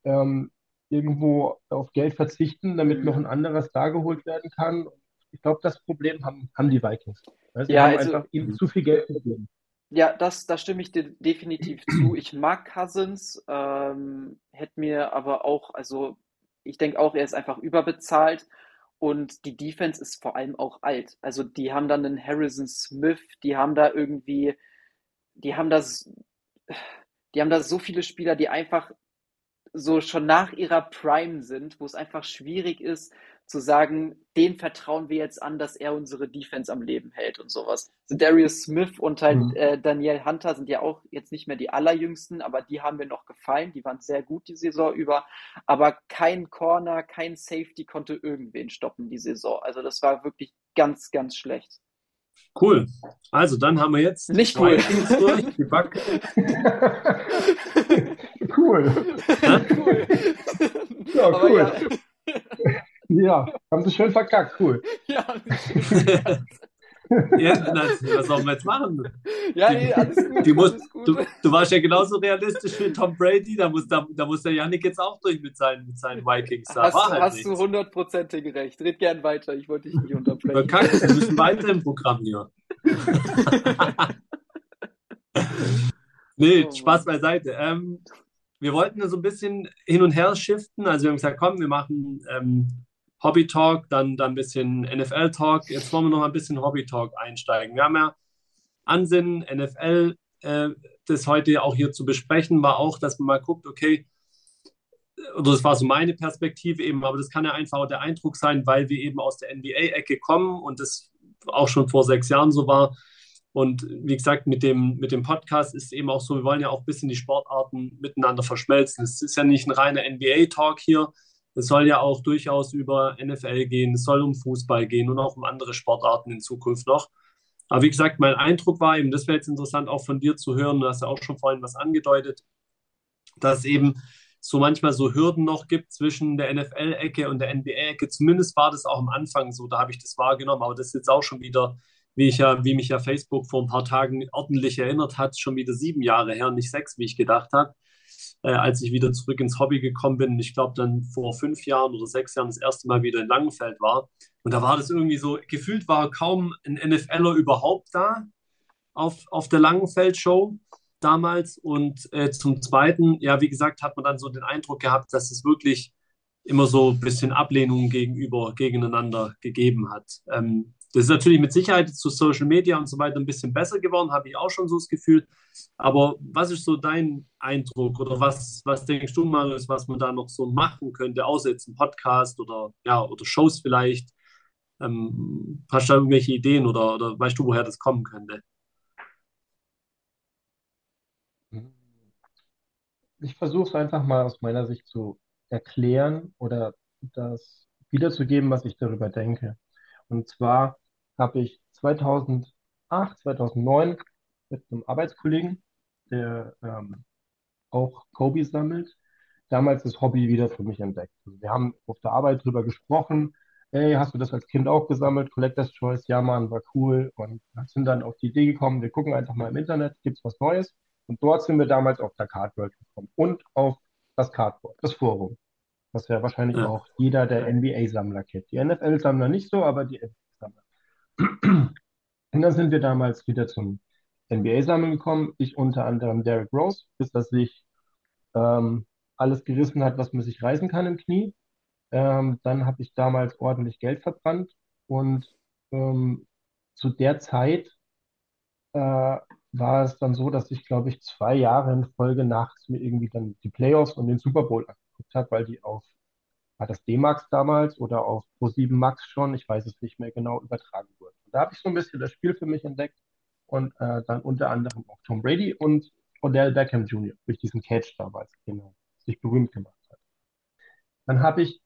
ähm, irgendwo auf Geld verzichten, damit mhm. noch ein anderer Star geholt werden kann. Ich glaube, das Problem haben, haben die Vikings. Sie ja, haben also, einfach ihnen zu viel Geld gegeben. Ja, das, da stimme ich dir definitiv zu. Ich mag Cousins, ähm, hätte mir aber auch, also ich denke auch, er ist einfach überbezahlt und die Defense ist vor allem auch alt. Also die haben dann einen Harrison Smith, die haben da irgendwie, die haben das, die haben da so viele Spieler, die einfach so schon nach ihrer Prime sind, wo es einfach schwierig ist zu sagen, den vertrauen wir jetzt an, dass er unsere Defense am Leben hält und sowas. So Darius Smith und halt mhm. äh, Daniel Hunter sind ja auch jetzt nicht mehr die allerjüngsten, aber die haben mir noch gefallen. Die waren sehr gut die Saison über. Aber kein Corner, kein Safety konnte irgendwen stoppen die Saison. Also das war wirklich ganz, ganz schlecht. Cool. Also dann haben wir jetzt nicht cool. cool. Ja? cool. Ja, cool. Ja. ja, haben sie schön verkackt, cool. Ja, ja, was sollen wir jetzt machen? Ja, nee, alles gut. Die muss, alles gut. Du, du, warst ja genauso realistisch wie Tom Brady, da muss, da, da muss der Janik jetzt auch durch mit seinen, mit seinen Vikings. Da hast, halt hast du hundertprozentig recht. Red gern weiter, ich wollte dich nicht unterbrechen. Verkackt, wir müssen weiter im Programm hier. nee, oh, Spaß beiseite. Ähm, wir wollten so ein bisschen hin und her shiften. Also wir haben gesagt, komm, wir machen ähm, Hobby-Talk, dann, dann ein bisschen NFL-Talk. Jetzt wollen wir noch ein bisschen Hobby-Talk einsteigen. Wir haben ja Ansinnen, NFL, äh, das heute auch hier zu besprechen, war auch, dass man mal guckt, okay, oder das war so meine Perspektive eben, aber das kann ja einfach auch der Eindruck sein, weil wir eben aus der NBA-Ecke kommen und das auch schon vor sechs Jahren so war. Und wie gesagt, mit dem, mit dem Podcast ist eben auch so, wir wollen ja auch ein bisschen die Sportarten miteinander verschmelzen. Es ist ja nicht ein reiner NBA-Talk hier. Es soll ja auch durchaus über NFL gehen, es soll um Fußball gehen und auch um andere Sportarten in Zukunft noch. Aber wie gesagt, mein Eindruck war eben, das wäre jetzt interessant auch von dir zu hören, du hast ja auch schon vorhin was angedeutet, dass eben so manchmal so Hürden noch gibt zwischen der NFL-Ecke und der NBA-Ecke. Zumindest war das auch am Anfang so, da habe ich das wahrgenommen, aber das ist jetzt auch schon wieder, wie, ich ja, wie mich ja Facebook vor ein paar Tagen ordentlich erinnert hat, schon wieder sieben Jahre her, nicht sechs, wie ich gedacht habe, äh, als ich wieder zurück ins Hobby gekommen bin. Ich glaube, dann vor fünf Jahren oder sechs Jahren das erste Mal wieder in Langenfeld war. Und da war das irgendwie so, gefühlt war kaum ein NFLer überhaupt da auf, auf der Langenfeld-Show damals. Und äh, zum Zweiten, ja, wie gesagt, hat man dann so den Eindruck gehabt, dass es wirklich immer so ein bisschen Ablehnung gegenüber, gegeneinander gegeben hat. Ähm, das ist natürlich mit Sicherheit zu Social Media und so weiter ein bisschen besser geworden, habe ich auch schon so das Gefühl. Aber was ist so dein Eindruck oder was, was denkst du, Marius, was man da noch so machen könnte, außer jetzt ein Podcast oder, ja, oder Shows vielleicht? Ähm, hast du da irgendwelche Ideen oder, oder weißt du, woher das kommen könnte? ich versuche es einfach mal aus meiner Sicht zu erklären oder das wiederzugeben, was ich darüber denke. Und zwar habe ich 2008, 2009 mit einem Arbeitskollegen, der ähm, auch Kobe sammelt, damals das Hobby wieder für mich entdeckt. Also wir haben auf der Arbeit drüber gesprochen. Hey, hast du das als Kind auch gesammelt? Collector's Choice, ja, Mann, war cool. Und sind dann auf die Idee gekommen, wir gucken einfach mal im Internet, gibt es was Neues? Und dort sind wir damals auf der Cardworld gekommen und auf das Cardboard, das Forum. Was ja wahrscheinlich ja. auch jeder der NBA-Sammler kennt. Die NFL-Sammler nicht so, aber die NBA-Sammler. Und dann sind wir damals wieder zum NBA-Sammeln gekommen. Ich unter anderem Derek Rose, bis das sich ähm, alles gerissen hat, was man sich reißen kann im Knie. Ähm, dann habe ich damals ordentlich Geld verbrannt und ähm, zu der Zeit äh, war es dann so, dass ich, glaube ich, zwei Jahre in Folge nachts mir irgendwie dann die Playoffs und den Super Bowl angeguckt habe, weil die auf, war das D-Max damals oder auf Pro7 Max schon, ich weiß es nicht mehr genau, übertragen wurden. Und da habe ich so ein bisschen das Spiel für mich entdeckt und äh, dann unter anderem auch Tom Brady und Odell Beckham Jr. durch diesen Catch damals, genau, sich berühmt gemacht hat. Dann habe ich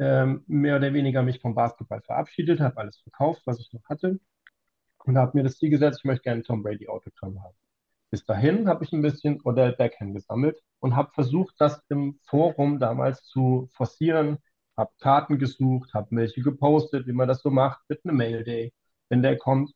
ähm, mehr oder weniger mich vom Basketball verabschiedet, habe alles verkauft, was ich noch hatte und habe mir das Ziel gesetzt, ich möchte gerne Tom Brady Autogramm haben. Bis dahin habe ich ein bisschen Odell Beckham gesammelt und habe versucht, das im Forum damals zu forcieren, habe Karten gesucht, habe welche gepostet, wie man das so macht mit einem Mail Day, wenn der kommt.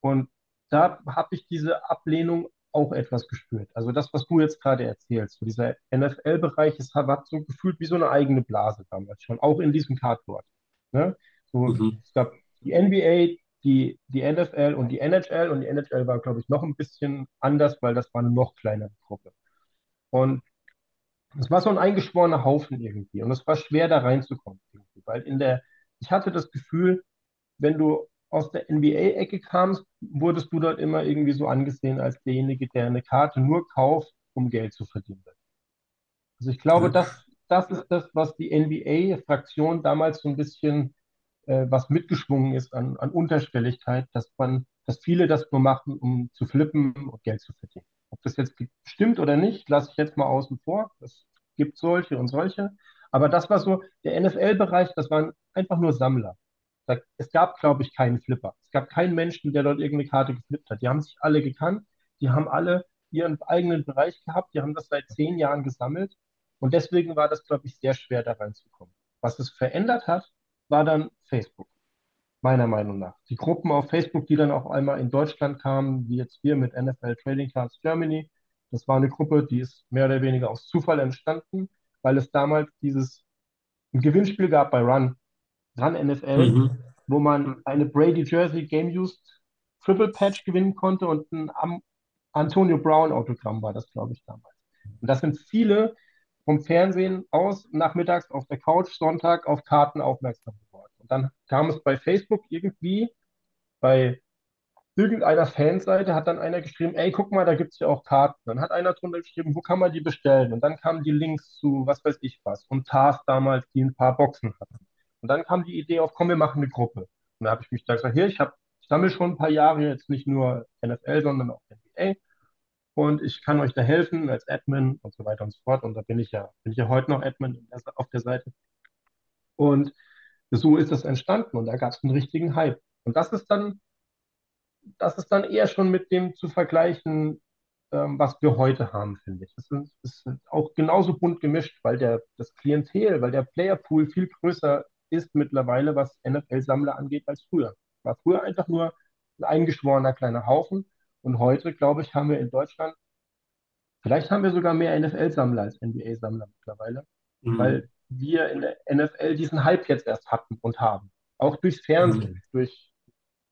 Und da habe ich diese Ablehnung auch etwas gespürt. Also das, was du jetzt gerade erzählst, so dieser NFL-Bereich, es hat so gefühlt wie so eine eigene Blase damals schon, auch in diesem Cardboard. Ne? So, mhm. Es gab die NBA, die, die NFL und die NHL. Und die NHL war, glaube ich, noch ein bisschen anders, weil das war eine noch kleinere Gruppe. Und es war so ein eingeschworener Haufen irgendwie. Und es war schwer, da reinzukommen. Irgendwie. Weil in der, ich hatte das Gefühl, wenn du aus der NBA-Ecke kamst, wurdest du dort immer irgendwie so angesehen als derjenige, der eine Karte nur kauft, um Geld zu verdienen. Also ich glaube, das, das ist das, was die NBA-Fraktion damals so ein bisschen äh, was mitgeschwungen ist an, an Unterschwelligkeit, dass man, dass viele das nur machen, um zu flippen und Geld zu verdienen. Ob das jetzt stimmt oder nicht, lasse ich jetzt mal außen vor. Es gibt solche und solche. Aber das war so, der NFL-Bereich, das waren einfach nur Sammler. Es gab, glaube ich, keinen Flipper. Es gab keinen Menschen, der dort irgendeine Karte geflippt hat. Die haben sich alle gekannt. Die haben alle ihren eigenen Bereich gehabt. Die haben das seit zehn Jahren gesammelt. Und deswegen war das, glaube ich, sehr schwer, da reinzukommen. Was es verändert hat, war dann Facebook, meiner Meinung nach. Die Gruppen auf Facebook, die dann auch einmal in Deutschland kamen, wie jetzt wir mit NFL Trading Cards Germany, das war eine Gruppe, die ist mehr oder weniger aus Zufall entstanden, weil es damals dieses ein Gewinnspiel gab bei Run, Run NFL, mhm. wo man eine Brady Jersey Game Used Triple Patch gewinnen konnte und ein Antonio Brown Autogramm war das, glaube ich, damals. Und das sind viele vom Fernsehen aus nachmittags auf der Couch Sonntag auf Karten aufmerksam geworden. Und dann kam es bei Facebook irgendwie, bei irgendeiner Fanseite hat dann einer geschrieben, ey, guck mal, da gibt es ja auch Karten. Dann hat einer drunter geschrieben, wo kann man die bestellen? Und dann kamen die Links zu was weiß ich was. Und TAS damals, die ein paar Boxen hatten. Und dann kam die Idee auf, komm, wir machen eine Gruppe. Und da habe ich mich da gesagt, hier, ich, hab, ich sammle schon ein paar Jahre jetzt nicht nur NFL, sondern auch NBA und ich kann euch da helfen als Admin und so weiter und so fort. Und da bin ich ja, bin ich ja heute noch Admin auf der Seite. Und so ist das entstanden und da gab es einen richtigen Hype. Und das ist dann, das ist dann eher schon mit dem zu vergleichen, ähm, was wir heute haben, finde ich. Es ist, ist, auch genauso bunt gemischt, weil der, das Klientel, weil der Playerpool viel größer ist mittlerweile, was NFL-Sammler angeht, als früher. War früher einfach nur ein eingeschworener kleiner Haufen und heute, glaube ich, haben wir in Deutschland, vielleicht haben wir sogar mehr NFL-Sammler als NBA-Sammler mittlerweile, mhm. weil wir in der NFL diesen Hype jetzt erst hatten und haben. Auch durchs Fernsehen, mhm. durch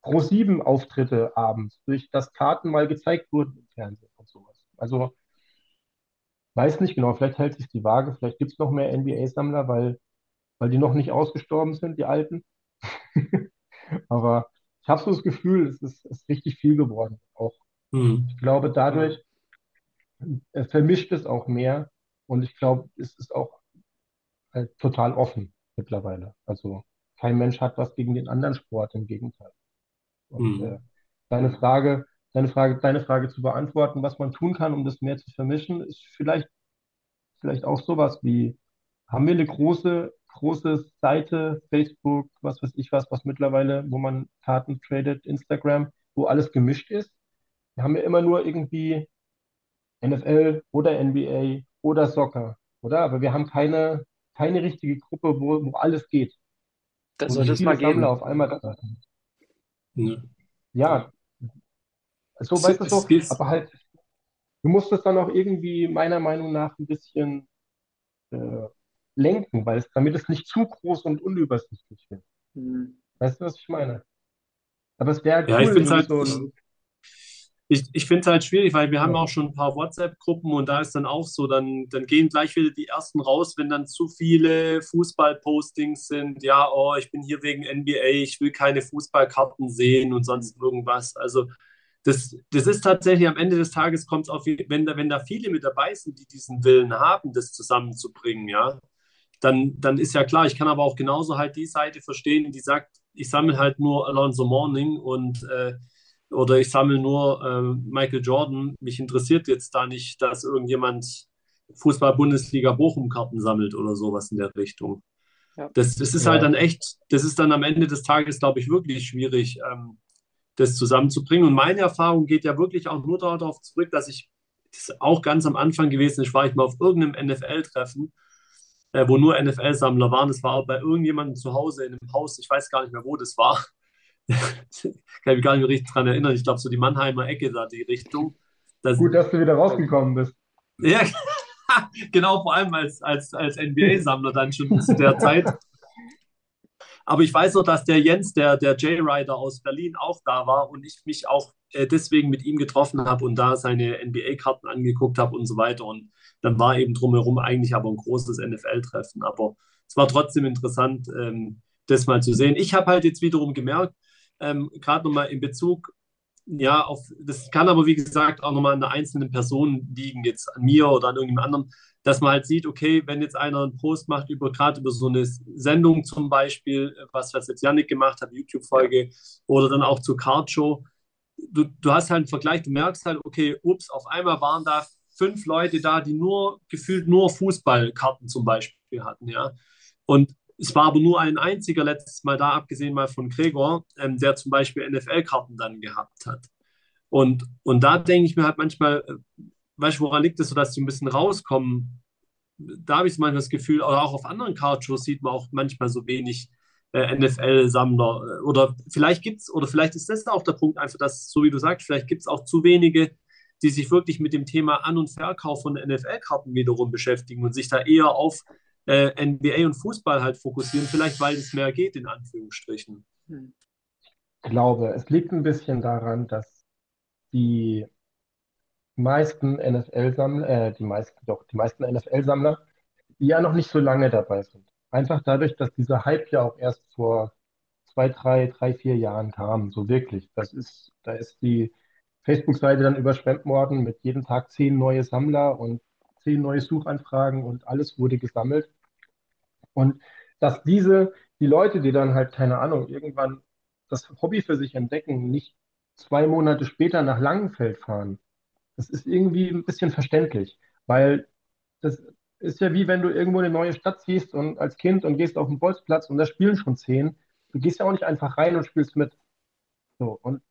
Pro-7-Auftritte abends, durch das Karten mal gezeigt wurden im Fernsehen und sowas. Also, weiß nicht genau, vielleicht hält sich die Waage, vielleicht gibt es noch mehr NBA-Sammler, weil, weil die noch nicht ausgestorben sind, die Alten. Aber ich habe so das Gefühl, es ist, ist richtig viel geworden. Auch mhm. ich glaube, dadurch äh, vermischt es auch mehr und ich glaube, es ist auch äh, total offen mittlerweile. Also kein Mensch hat was gegen den anderen Sport, im Gegenteil. Und mhm. äh, deine Frage, deine Frage, deine Frage zu beantworten, was man tun kann, um das mehr zu vermischen, ist vielleicht, vielleicht auch sowas wie, haben wir eine große große Seite, Facebook, was weiß ich was, was mittlerweile, wo man Karten tradet, Instagram, wo alles gemischt ist. Wir haben ja immer nur irgendwie NFL oder NBA oder Soccer, oder? Aber wir haben keine, keine richtige Gruppe, wo, wo alles geht. Das soll es mal geben. auf einmal da ja. ja. So, weißt du so, aber halt, du musst es dann auch irgendwie meiner Meinung nach ein bisschen äh, lenken, weil es, damit es nicht zu groß und unübersichtlich wird. Mhm. Weißt du, was ich meine? Aber es wäre ja, cool, ich halt, so ich, ich finde es halt schwierig, weil wir ja. haben auch schon ein paar WhatsApp-Gruppen und da ist dann auch so, dann, dann gehen gleich wieder die ersten raus, wenn dann zu viele Fußball-Postings sind. Ja, oh, ich bin hier wegen NBA, ich will keine Fußballkarten sehen und sonst irgendwas. Also das, das ist tatsächlich am Ende des Tages kommt es auf, wenn da, wenn da viele mit dabei sind, die diesen Willen haben, das zusammenzubringen, ja, dann, dann ist ja klar, ich kann aber auch genauso halt die Seite verstehen, die sagt, ich sammle halt nur Alonso Morning und äh, oder ich sammle nur äh, Michael Jordan. Mich interessiert jetzt da nicht, dass irgendjemand Fußball-Bundesliga Bochum-Karten sammelt oder sowas in der Richtung. Ja. Das, das ist ja. halt dann echt, das ist dann am Ende des Tages, glaube ich, wirklich schwierig, ähm, das zusammenzubringen. Und meine Erfahrung geht ja wirklich auch nur darauf zurück, dass ich, das ist auch ganz am Anfang gewesen ich war ich mal auf irgendeinem NFL-Treffen äh, wo nur NFL-Sammler waren. Das war auch bei irgendjemandem zu Hause in einem Haus, ich weiß gar nicht mehr, wo das war. kann mich gar nicht mehr richtig daran erinnern. Ich glaube, so die Mannheimer Ecke da, die Richtung. Das, Gut, dass du wieder rausgekommen bist. Ja, genau, vor allem als, als, als NBA-Sammler dann schon zu der Zeit. Aber ich weiß noch, dass der Jens, der, der J-Rider aus Berlin, auch da war und ich mich auch äh, deswegen mit ihm getroffen habe und da seine NBA-Karten angeguckt habe und so weiter. Und dann war eben drumherum eigentlich aber ein großes NFL-Treffen. Aber es war trotzdem interessant, ähm, das mal zu sehen. Ich habe halt jetzt wiederum gemerkt, ähm, gerade nochmal in Bezug, ja, auf, das kann aber wie gesagt auch nochmal an der einzelnen Person liegen, jetzt an mir oder an irgendjemand anderem, dass man halt sieht, okay, wenn jetzt einer einen Post macht über gerade über so eine Sendung zum Beispiel, was, was jetzt Yannick gemacht hat, YouTube-Folge, oder dann auch zur Card Show, du, du hast halt einen Vergleich, du merkst halt, okay, ups, auf einmal waren da fünf Leute da, die nur gefühlt nur Fußballkarten zum Beispiel hatten, ja. Und es war aber nur ein einziger letztes Mal da, abgesehen mal von Gregor, ähm, der zum Beispiel NFL-Karten dann gehabt hat. Und, und da denke ich mir halt manchmal, äh, weißt du, woran liegt es, so dass die ein bisschen rauskommen? Da habe ich manchmal das Gefühl, oder auch auf anderen Cardshows sieht man auch manchmal so wenig äh, NFL-Sammler. Oder vielleicht gibt es, oder vielleicht ist das auch der Punkt, einfach, dass, so wie du sagst, vielleicht gibt es auch zu wenige, die sich wirklich mit dem Thema An- und Verkauf von NFL-Karten wiederum beschäftigen und sich da eher auf äh, NBA und Fußball halt fokussieren, vielleicht weil es mehr geht, in Anführungsstrichen. Ich glaube, es liegt ein bisschen daran, dass die meisten NFL-Sammler, äh, die meisten, doch, die meisten NFL-Sammler, die ja noch nicht so lange dabei sind. Einfach dadurch, dass dieser Hype ja auch erst vor zwei, drei, drei, vier Jahren kam, so wirklich. Das ist, da ist die Facebook-Seite dann überschwemmt worden mit jedem Tag zehn neue Sammler und zehn neue Suchanfragen und alles wurde gesammelt. Und dass diese, die Leute, die dann halt, keine Ahnung, irgendwann das Hobby für sich entdecken, nicht zwei Monate später nach Langenfeld fahren, das ist irgendwie ein bisschen verständlich, weil das ist ja wie wenn du irgendwo eine neue Stadt siehst und als Kind und gehst auf den Bolzplatz und da spielen schon zehn. Du gehst ja auch nicht einfach rein und spielst mit. So, und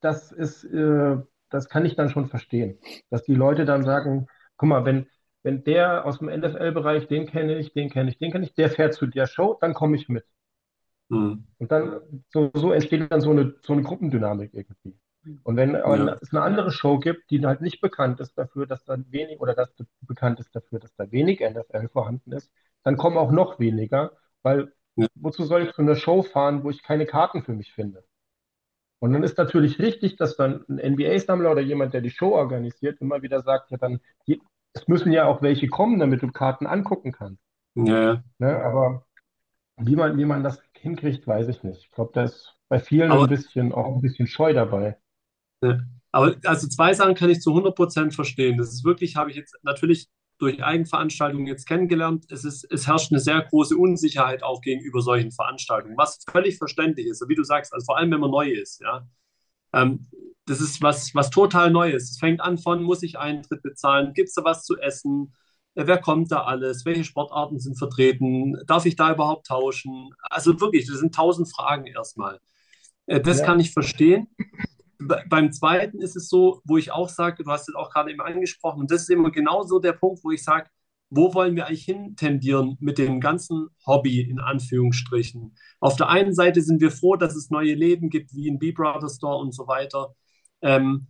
das ist, äh, das kann ich dann schon verstehen, dass die Leute dann sagen, guck mal, wenn, wenn der aus dem NFL-Bereich, den kenne ich, den kenne ich, den kenne ich, der fährt zu der Show, dann komme ich mit. Mhm. Und dann, so, so entsteht dann so eine, so eine Gruppendynamik irgendwie. Und wenn ja. es eine andere Show gibt, die halt nicht bekannt ist dafür, dass da wenig oder dass bekannt ist dafür, dass da wenig NFL vorhanden ist, dann kommen auch noch weniger, weil ja. wozu soll ich zu einer Show fahren, wo ich keine Karten für mich finde? Und dann ist natürlich richtig, dass dann ein NBA-Sammler oder jemand, der die Show organisiert, immer wieder sagt, ja dann, es müssen ja auch welche kommen, damit du Karten angucken kannst. Ja. Ne, aber wie man, wie man das hinkriegt, weiß ich nicht. Ich glaube, da ist bei vielen aber, ein bisschen auch ein bisschen Scheu dabei. Ja. Aber also zwei Sachen kann ich zu 100% verstehen. Das ist wirklich, habe ich jetzt natürlich durch Eigenveranstaltungen jetzt kennengelernt. Es, ist, es herrscht eine sehr große Unsicherheit auch gegenüber solchen Veranstaltungen, was völlig verständlich ist. Wie du sagst, also vor allem, wenn man neu ist. Ja. Ähm, das ist was, was total Neues. Es fängt an von, muss ich Eintritt bezahlen? Gibt es da was zu essen? Äh, wer kommt da alles? Welche Sportarten sind vertreten? Darf ich da überhaupt tauschen? Also wirklich, das sind tausend Fragen erstmal. Äh, das ja. kann ich verstehen beim zweiten ist es so, wo ich auch sage, du hast es auch gerade eben angesprochen, und das ist immer genau so der Punkt, wo ich sage, wo wollen wir eigentlich hintendieren mit dem ganzen Hobby in Anführungsstrichen? Auf der einen Seite sind wir froh, dass es neue Läden gibt, wie in B-Brother Store und so weiter. Ähm,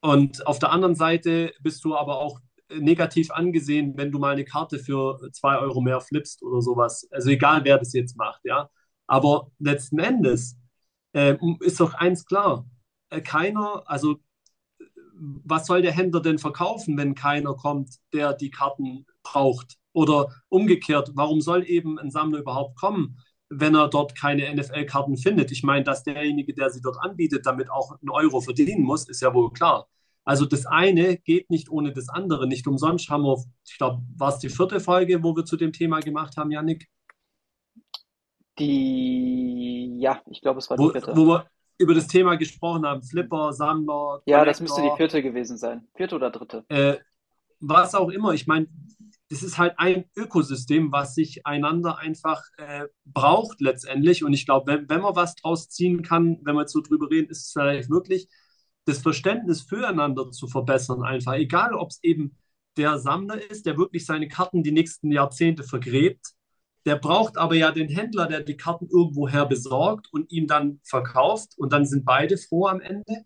und auf der anderen Seite bist du aber auch negativ angesehen, wenn du mal eine Karte für zwei Euro mehr flippst oder sowas. Also egal, wer das jetzt macht, ja. Aber letzten Endes äh, ist doch eins klar, keiner, also was soll der Händler denn verkaufen, wenn keiner kommt, der die Karten braucht? Oder umgekehrt, warum soll eben ein Sammler überhaupt kommen, wenn er dort keine NFL-Karten findet? Ich meine, dass derjenige, der sie dort anbietet, damit auch einen Euro verdienen muss, ist ja wohl klar. Also das eine geht nicht ohne das andere. Nicht umsonst haben wir, ich glaube, war es die vierte Folge, wo wir zu dem Thema gemacht haben, Janik? Die, ja, ich glaube, es war die wo, vierte. Wo wir, über das Thema gesprochen haben. Flipper, Sammler. Ja, das müsste die vierte gewesen sein. Vierte oder dritte? Äh, was auch immer. Ich meine, das ist halt ein Ökosystem, was sich einander einfach äh, braucht letztendlich. Und ich glaube, wenn, wenn man was draus ziehen kann, wenn wir so drüber reden, ist es vielleicht wirklich das Verständnis füreinander zu verbessern, einfach. Egal, ob es eben der Sammler ist, der wirklich seine Karten die nächsten Jahrzehnte vergräbt der braucht aber ja den Händler, der die Karten irgendwoher besorgt und ihm dann verkauft. Und dann sind beide froh am Ende.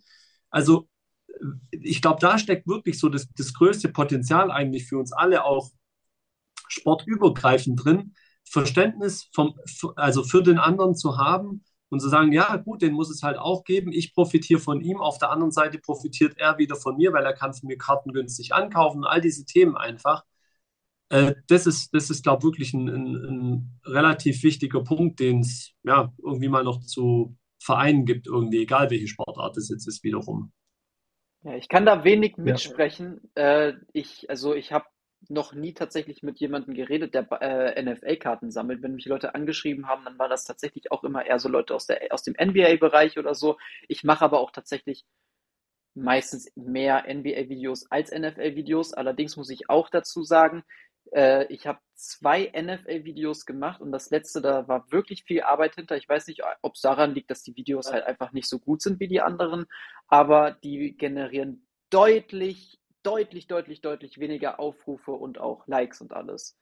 Also ich glaube, da steckt wirklich so das, das größte Potenzial eigentlich für uns alle auch sportübergreifend drin, Verständnis vom, also für den anderen zu haben und zu sagen, ja gut, den muss es halt auch geben. Ich profitiere von ihm. Auf der anderen Seite profitiert er wieder von mir, weil er kann von mir Karten günstig ankaufen. All diese Themen einfach. Äh, das ist, das ist glaube ich, wirklich ein, ein, ein, relativ wichtiger Punkt, den es ja irgendwie mal noch zu vereinen gibt, irgendwie, egal welche Sportart es jetzt ist, wiederum. Ja, ich kann da wenig mitsprechen. Ja. Äh, ich, also ich habe noch nie tatsächlich mit jemandem geredet, der äh, NFL-Karten sammelt. Wenn mich Leute angeschrieben haben, dann war das tatsächlich auch immer eher so Leute aus, der, aus dem NBA-Bereich oder so. Ich mache aber auch tatsächlich meistens mehr NBA-Videos als NFL-Videos. Allerdings muss ich auch dazu sagen, äh, ich habe zwei NFL-Videos gemacht und das letzte, da war wirklich viel Arbeit hinter. Ich weiß nicht, ob es daran liegt, dass die Videos halt einfach nicht so gut sind wie die anderen, aber die generieren deutlich, deutlich, deutlich, deutlich weniger Aufrufe und auch Likes und alles.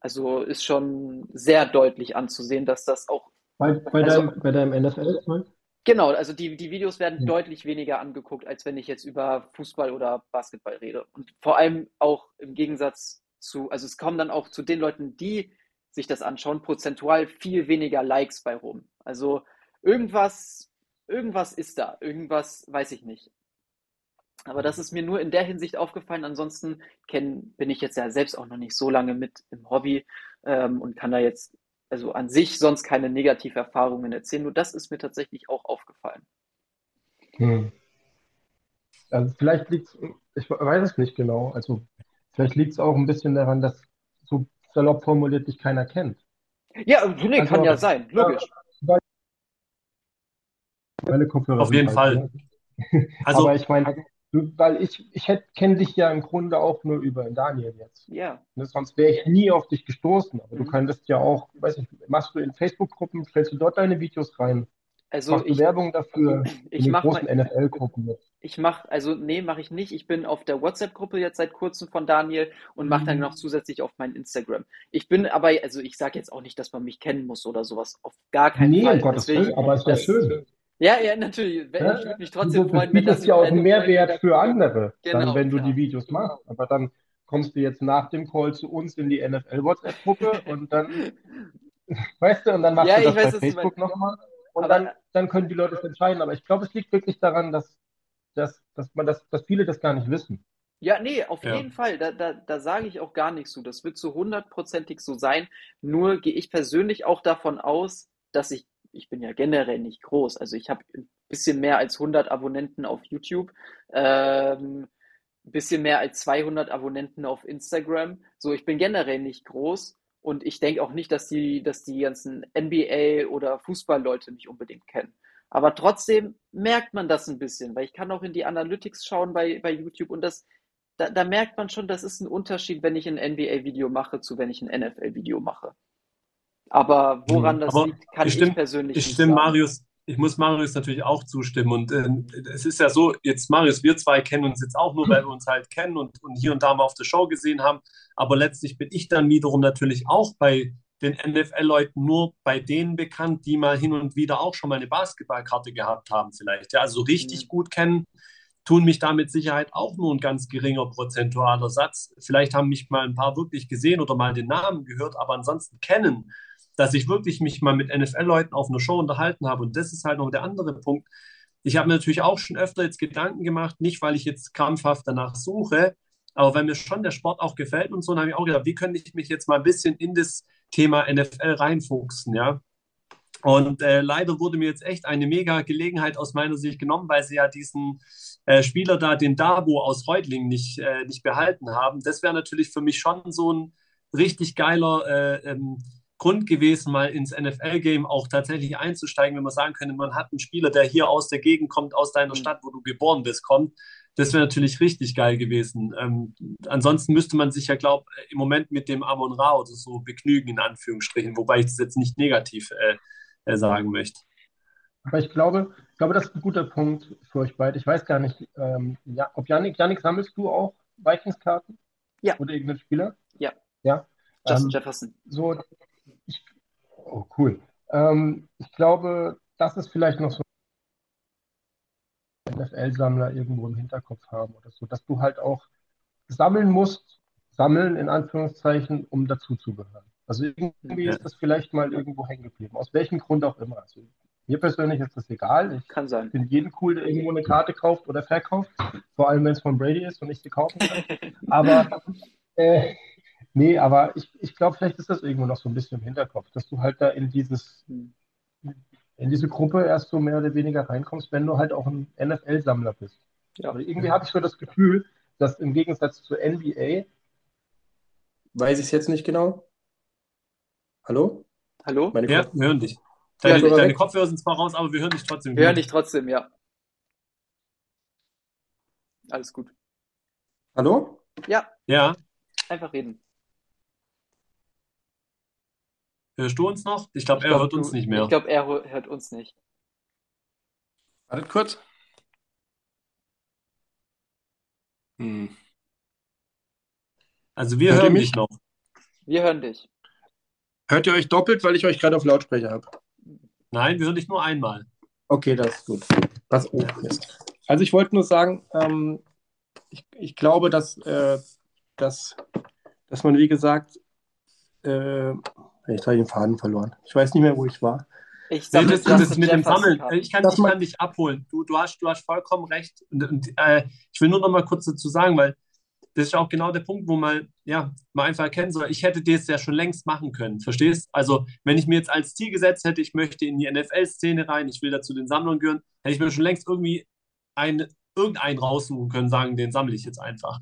Also ist schon sehr deutlich anzusehen, dass das auch. Bei, bei also, deinem, bei deinem NFL? Genau, also die, die Videos werden ja. deutlich weniger angeguckt, als wenn ich jetzt über Fußball oder Basketball rede. Und vor allem auch im Gegensatz zu, also es kommen dann auch zu den Leuten, die sich das anschauen, prozentual viel weniger Likes bei rum. Also irgendwas, irgendwas ist da, irgendwas weiß ich nicht. Aber das ist mir nur in der Hinsicht aufgefallen. Ansonsten kenn, bin ich jetzt ja selbst auch noch nicht so lange mit im Hobby ähm, und kann da jetzt also an sich sonst keine Negativerfahrungen erzählen. Nur das ist mir tatsächlich auch aufgefallen. Hm. Also vielleicht liegt es, ich weiß es nicht genau. Also Vielleicht liegt es auch ein bisschen daran, dass so salopp formuliert dich keiner kennt. Ja, nee, also, kann ja sein, logisch. Weil, weil Kopfhörer Auf jeden Fall. Ne? Also, Aber ich meine, weil ich, ich kenne dich ja im Grunde auch nur über Daniel jetzt. Ja. Ne, sonst wäre ich nie auf dich gestoßen. Aber mhm. du könntest ja auch, weiß nicht, machst du in Facebook-Gruppen, stellst du dort deine Videos rein? Also Machst du Werbung dafür ich den großen NFL-Gruppen? Ich mache, also nee, mache ich nicht. Ich bin auf der WhatsApp-Gruppe jetzt seit kurzem von Daniel und mache dann mhm. noch zusätzlich auf mein Instagram. Ich bin aber, also ich sage jetzt auch nicht, dass man mich kennen muss oder sowas. Auf gar keinen nee, Fall. Nee, um Gottes Willen, aber es wäre schön. Ja, ja, natürlich. Ich würde mich trotzdem freuen, wenn das. ja auch einen Mehrwert für andere, genau, dann, wenn du ja. die Videos machst. Aber dann kommst du jetzt nach dem Call zu uns in die NFL-WhatsApp-Gruppe und dann, weißt du, und dann machst ja, du das weiß, bei Facebook nochmal. Und dann, dann können die Leute es entscheiden. Aber ich glaube, es liegt wirklich daran, dass, dass, dass, man das, dass viele das gar nicht wissen. Ja, nee, auf ja. jeden Fall. Da, da, da sage ich auch gar nichts zu. Das wird zu hundertprozentig so sein. Nur gehe ich persönlich auch davon aus, dass ich, ich bin ja generell nicht groß. Also ich habe ein bisschen mehr als 100 Abonnenten auf YouTube. Ähm, ein bisschen mehr als 200 Abonnenten auf Instagram. So, ich bin generell nicht groß und ich denke auch nicht, dass die, dass die ganzen NBA oder Fußballleute mich unbedingt kennen. Aber trotzdem merkt man das ein bisschen, weil ich kann auch in die Analytics schauen bei, bei YouTube und das, da, da merkt man schon, das ist ein Unterschied, wenn ich ein NBA-Video mache, zu wenn ich ein NFL-Video mache. Aber woran das Aber liegt, kann ich, stimme, ich persönlich ich nicht stimme sagen. Marius, ich muss Marius natürlich auch zustimmen. Und äh, es ist ja so, jetzt Marius, wir zwei kennen uns jetzt auch nur, weil wir uns halt kennen und, und hier und da mal auf der Show gesehen haben. Aber letztlich bin ich dann wiederum natürlich auch bei den NFL-Leuten nur bei denen bekannt, die mal hin und wieder auch schon mal eine Basketballkarte gehabt haben, vielleicht. Ja, also richtig mhm. gut kennen, tun mich da mit Sicherheit auch nur ein ganz geringer prozentualer Satz. Vielleicht haben mich mal ein paar wirklich gesehen oder mal den Namen gehört, aber ansonsten kennen dass ich wirklich mich mal mit NFL-Leuten auf einer Show unterhalten habe. Und das ist halt noch der andere Punkt. Ich habe mir natürlich auch schon öfter jetzt Gedanken gemacht, nicht weil ich jetzt krampfhaft danach suche, aber weil mir schon der Sport auch gefällt und so, dann habe ich auch gedacht, wie könnte ich mich jetzt mal ein bisschen in das Thema NFL reinfuchsen, ja. Und äh, leider wurde mir jetzt echt eine mega Gelegenheit aus meiner Sicht genommen, weil sie ja diesen äh, Spieler da, den Dabo aus Reutlingen, nicht, äh, nicht behalten haben. Das wäre natürlich für mich schon so ein richtig geiler äh, ähm, Grund gewesen, mal ins NFL-Game auch tatsächlich einzusteigen, wenn man sagen könnte, man hat einen Spieler, der hier aus der Gegend kommt, aus deiner mhm. Stadt, wo du geboren bist, kommt. Das wäre natürlich richtig geil gewesen. Ähm, ansonsten müsste man sich ja, glaube ich, im Moment mit dem Amon Ra oder so begnügen, in Anführungsstrichen, wobei ich das jetzt nicht negativ äh, äh, sagen möchte. Aber ich glaube, ich glaube, das ist ein guter Punkt für euch beide. Ich weiß gar nicht, ähm, ja, ob Janik, Janik, sammelst du auch Vikings-Karten? Ja. Oder irgendeinen Spieler? Ja. Ja. Justin ähm, Jefferson. So, oh, cool. Ähm, ich glaube, das ist vielleicht noch so NFL-Sammler irgendwo im Hinterkopf haben oder so, dass du halt auch sammeln musst, sammeln in Anführungszeichen, um dazuzugehören. Also irgendwie ist das vielleicht mal irgendwo hängen geblieben, aus welchem Grund auch immer. Also mir persönlich ist das egal. Ich Kann sein. finde jeden cool, der irgendwo eine Karte kauft oder verkauft, vor allem wenn es von Brady ist und ich sie kaufen kann. Aber äh, nee, aber ich, ich glaube, vielleicht ist das irgendwo noch so ein bisschen im Hinterkopf, dass du halt da in dieses in diese Gruppe erst so mehr oder weniger reinkommst, wenn du halt auch ein NFL-Sammler bist. Ja. Aber irgendwie habe ich so das Gefühl, dass im Gegensatz zur NBA, Weiß ich es jetzt nicht genau? Hallo? Hallo? Meine Ja, wir hören dich. Ja, Deine, sogar deine. Kopfhörer sind zwar raus, aber wir hören dich trotzdem Wir hören dich trotzdem, ja. Alles gut. Hallo? Ja, Ja, einfach reden. Hörst du uns noch? Ich glaube, er glaub, hört uns du- nicht mehr. Ich glaube, er hö- hört uns nicht. Wartet kurz. Hm. Also wir Hört hören mich? dich noch. Wir hören dich. Hört ihr euch doppelt, weil ich euch gerade auf Lautsprecher habe? Nein, wir hören dich nur einmal. Okay, das ist gut. Was oh, Mist. Also ich wollte nur sagen, ähm, ich, ich glaube, dass, äh, dass, dass man, wie gesagt, äh, jetzt habe ich den Faden verloren. Ich weiß nicht mehr, wo ich war. Ich Nee, sammle das, das Justin mit dem Sammeln, Karten. ich kann, Das ich kann dich abholen. Du, du, hast, du hast vollkommen recht. Und, und äh, ich will nur noch mal kurz dazu sagen, weil das ist auch genau der Punkt, wo man, ja, man einfach erkennen soll, ich hätte das ja schon längst machen können. Verstehst? Also, wenn ich mir jetzt als Ziel gesetzt hätte, ich möchte in die NFL-Szene rein, ich will dazu den Sammlern gehören, hätte ich mir schon längst irgendwie ein, irgendeinen raussuchen können, sagen, den sammle ich jetzt einfach.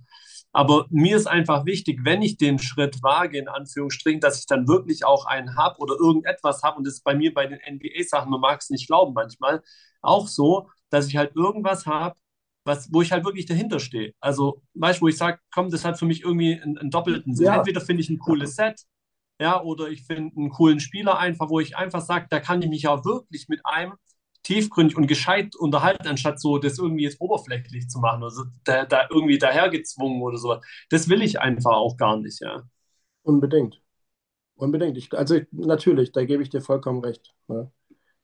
Aber mir ist einfach wichtig, wenn ich den Schritt wage, in Anführungsstrichen, dass ich dann wirklich auch einen habe oder irgendetwas habe. Und das ist bei mir bei den NBA-Sachen, man mag es nicht glauben manchmal, auch so, dass ich halt irgendwas habe, was, wo ich halt wirklich dahinter stehe. Also, weißt du, wo ich sage, komm, das hat für mich irgendwie einen, einen doppelten Sinn. Ja. Entweder finde ich ein cooles Set, ja, oder ich finde einen coolen Spieler einfach, wo ich einfach sage, da kann ich mich ja wirklich mit einem tiefgründig und gescheit unterhalten, anstatt so das irgendwie jetzt oberflächlich zu machen oder so, da, da irgendwie dahergezwungen oder sowas. Das will ich einfach auch gar nicht, ja. Unbedingt. Unbedingt. Ich, also natürlich, da gebe ich dir vollkommen recht. Ne?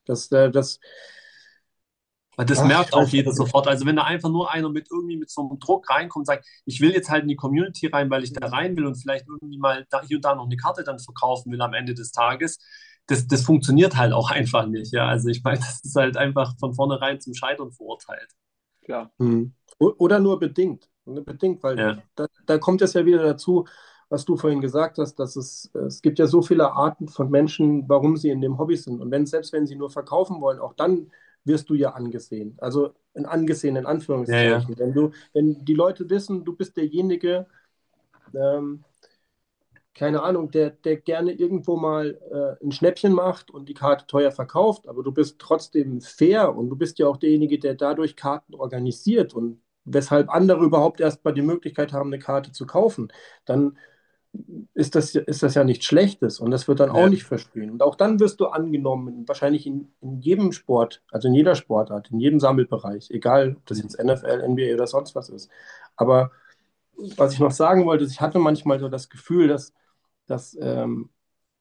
Das, äh, das, Weil das Ach, merkt ich auch jeder sofort. Also wenn da einfach nur einer mit irgendwie mit so einem Druck reinkommt und sagt, ich will jetzt halt in die Community rein, weil ich da rein will und vielleicht irgendwie mal da, hier und da noch eine Karte dann verkaufen will am Ende des Tages, das, das funktioniert halt auch einfach nicht. Ja, also ich meine, das ist halt einfach von vornherein zum Scheitern verurteilt. Klar. hm. O- Oder nur bedingt. Nur Bedingt, weil Ja. da, da kommt es ja wieder dazu, was du vorhin gesagt hast, dass es, es gibt ja so viele Arten von Menschen, warum sie in dem Hobby sind. Und wenn, selbst wenn sie nur verkaufen wollen, auch dann wirst du ja angesehen. Also in angesehen, in Anführungszeichen. Wenn du, wenn die Leute wissen, du bist derjenige, ähm, keine Ahnung, der, der gerne irgendwo mal äh, ein Schnäppchen macht und die Karte teuer verkauft, aber du bist trotzdem fair und du bist ja auch derjenige, der dadurch Karten organisiert und weshalb andere überhaupt erst mal die Möglichkeit haben, eine Karte zu kaufen, dann ist das, ist das ja nichts Schlechtes und das wird dann Ja. auch nicht verspielen. Und auch dann wirst du angenommen, wahrscheinlich in, in jedem Sport, also in jeder Sportart, in jedem Sammelbereich, egal ob das jetzt NFL, NBA oder sonst was ist. Aber was ich noch sagen wollte, ich hatte manchmal so das Gefühl, dass, dass ähm,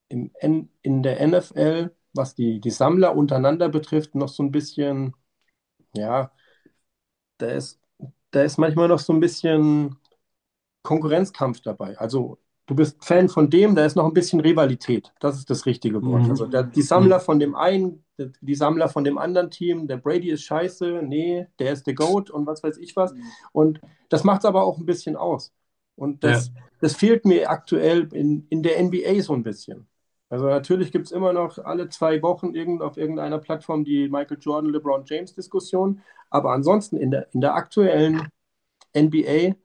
im N, in der NFL, was die, die Sammler untereinander betrifft, noch so ein bisschen, ja, da ist, da ist manchmal noch so ein bisschen Konkurrenzkampf dabei. Also du bist Fan von dem, da ist noch ein bisschen Rivalität. Das ist das richtige Wort. Mhm. Also der, die Sammler von dem einen, die Sammler von dem anderen Team, der Brady ist scheiße, nee, der ist der GOAT und was weiß ich was. Und das macht es aber auch ein bisschen aus. Und das, das fehlt mir aktuell in, in der NBA so ein bisschen. Also natürlich gibt es immer noch alle zwei Wochen irgend, auf irgendeiner Plattform die Michael Jordan, LeBron James Diskussion. Aber ansonsten in der, in der aktuellen NBA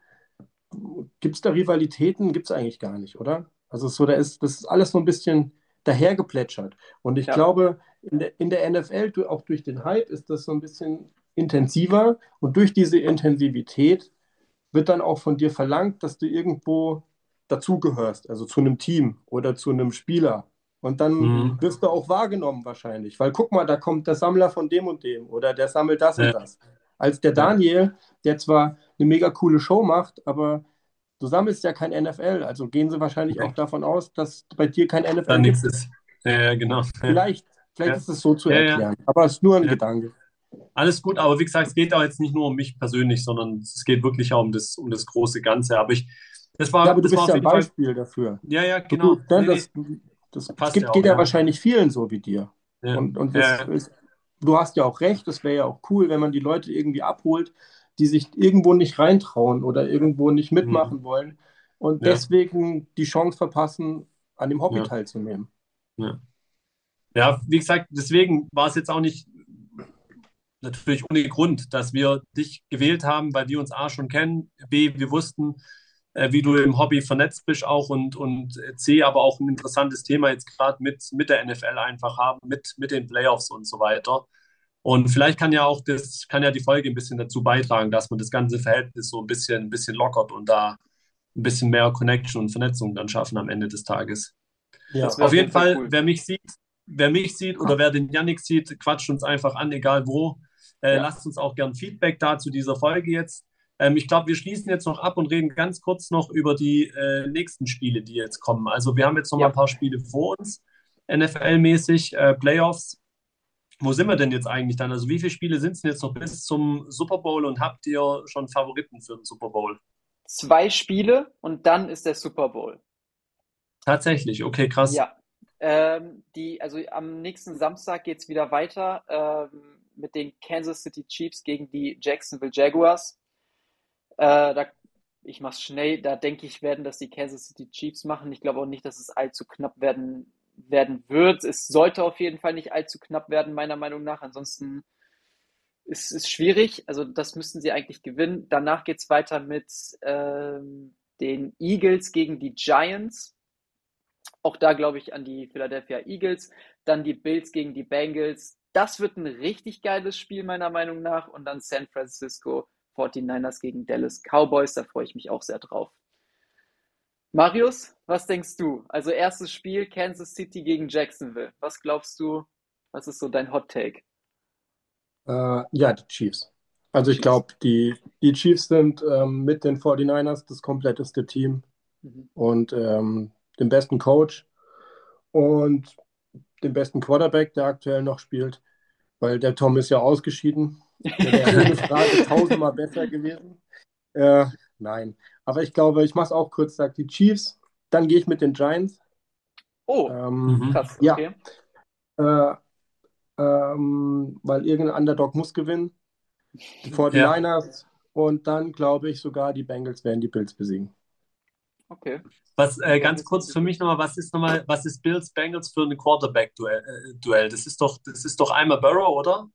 gibt es da Rivalitäten? Gibt es eigentlich gar nicht, oder? Also so, da ist, das ist alles so ein bisschen dahergeplätschert. Und ich Ja. glaube, in der, in der NFL, auch durch den Hype, ist das so ein bisschen intensiver. Und durch diese Intensivität wird dann auch von dir verlangt, dass du irgendwo dazugehörst, also zu einem Team oder zu einem Spieler. Und dann Mhm. wirst du auch wahrgenommen wahrscheinlich, weil guck mal, da kommt der Sammler von dem und dem oder der sammelt das Ja. und das. Als der Daniel, der zwar eine mega coole Show macht, aber du sammelst ja kein NFL, also gehen sie wahrscheinlich Nee. auch davon aus, dass bei dir kein NFL Da nichts gibt. ist. Ja, ja, genau. Ja. Vielleicht, vielleicht Ja. ist es so zu Ja, ja. erklären, aber es ist nur ein Ja. Gedanke. Alles gut, aber wie gesagt, es geht auch jetzt nicht nur um mich persönlich, sondern es geht wirklich auch um das, um das große Ganze. Aber ich, Das war, Ja, aber du das bist ja ein jeden Fall. Beispiel dafür. Ja, ja, genau. du, ne, Nee, das, das, das gibt, ja auch, geht ja ja. wahrscheinlich vielen so wie dir. Ja. Und, und das ist, du hast ja auch recht, es wäre ja auch cool, wenn man die Leute irgendwie abholt, die sich irgendwo nicht reintrauen oder irgendwo nicht mitmachen wollen und Mhm. Deswegen die Chance verpassen, an dem Hobby teilzunehmen. Ja. Ja, wie gesagt, deswegen war es jetzt auch nicht natürlich ohne Grund, dass wir dich gewählt haben, weil wir uns A schon kennen, B, wir wussten, äh, wie du im Hobby vernetzt bist auch und, und C, aber auch ein interessantes Thema jetzt gerade mit, mit der NFL einfach haben, mit, mit den Playoffs und so weiter. Und vielleicht kann ja auch das, kann ja die Folge ein bisschen dazu beitragen, dass man das ganze Verhältnis so ein bisschen, ein bisschen lockert und da ein bisschen mehr Connection und Vernetzung dann schaffen am Ende des Tages. Ja. Auf jeden Fall, cool. wer mich sieht, wer mich sieht oder wer den Yannick sieht, quatscht uns einfach an, egal wo. Äh, Ja. Lasst uns auch gern Feedback da zu dieser Folge jetzt. Ähm, ich glaube, wir schließen jetzt noch ab und reden ganz kurz noch über die äh, nächsten Spiele, die jetzt kommen. Also wir haben jetzt noch Ja. mal ein paar Spiele vor uns, NFL-mäßig, äh, Playoffs. Wo sind wir denn jetzt eigentlich dann? Also wie viele Spiele sind es denn jetzt noch bis zum Super Bowl und habt ihr schon Favoriten für den Super Bowl? Zwei Spiele und dann ist der Super Bowl. Tatsächlich, okay, krass. Ja. Ähm, die, also am nächsten Samstag geht es wieder weiter ähm, mit den Kansas City Chiefs gegen die Jacksonville Jaguars. Äh, da, ich mach's schnell, da denke ich, werden das die Kansas City Chiefs machen. Ich glaube auch nicht, dass es allzu knapp werden, werden wird. Es sollte auf jeden Fall nicht allzu knapp werden, meiner Meinung nach. Ansonsten ist es schwierig. Also das müssten sie eigentlich gewinnen. Danach geht's weiter mit ähm, den Eagles gegen die Giants. Auch da glaube ich an die Philadelphia Eagles. Dann die Bills gegen die Bengals. Das wird ein richtig geiles Spiel, meiner Meinung nach. Und dann San Francisco 49ers gegen Dallas Cowboys. Da freue ich mich auch sehr drauf. Marius, was denkst du? Also erstes Spiel Kansas City gegen Jacksonville. Was glaubst du? Was ist so dein Hot Take? Äh, ja, die Chiefs. Also ich glaube, die, die Chiefs sind ähm, mit den 49ers das kompletteste Team Mhm. und ähm, den besten Coach und den besten Quarterback, der aktuell noch spielt, weil der Tom ist ja ausgeschieden. Der wäre Frage tausendmal besser gewesen. Äh, nein, aber ich glaube, ich mache es auch kurz, sag die Chiefs, dann gehe ich mit den Giants. Oh, Ähm, Mhm. krass, ja. okay. äh, ähm, weil irgendein Underdog muss gewinnen. Die 49ers und dann glaube ich sogar, die Bengals werden die Bills besiegen. Okay. Was äh, ganz kurz für mich nochmal, was ist nochmal, was ist Bills Bengals für ein Quarterback-Duell? Äh, Duell? Das ist doch, das ist doch einmal Burrow, oder?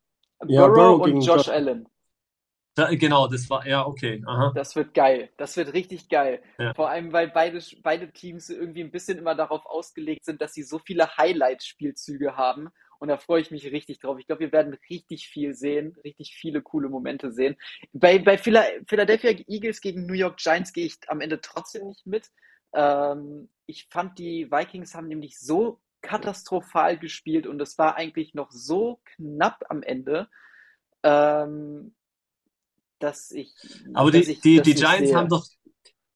Ja, Burrow Burrow und Josh- Allen. Da, genau, das war, ja, okay. Aha. Das wird geil. Das wird richtig geil. Ja. Vor allem, weil beide, beide Teams irgendwie ein bisschen immer darauf ausgelegt sind, dass sie so viele Highlight-Spielzüge haben. Und da freue ich mich richtig drauf. Ich glaube, wir werden richtig viel sehen, richtig viele coole Momente sehen. Bei, bei Phila- Philadelphia Eagles gegen New York Giants gehe ich am Ende trotzdem nicht mit. Ähm, ich fand, die Vikings haben nämlich so katastrophal gespielt und es war eigentlich noch so knapp am Ende, ähm, dass ich, Aber dass die, ich die, die Giants sehe. haben doch,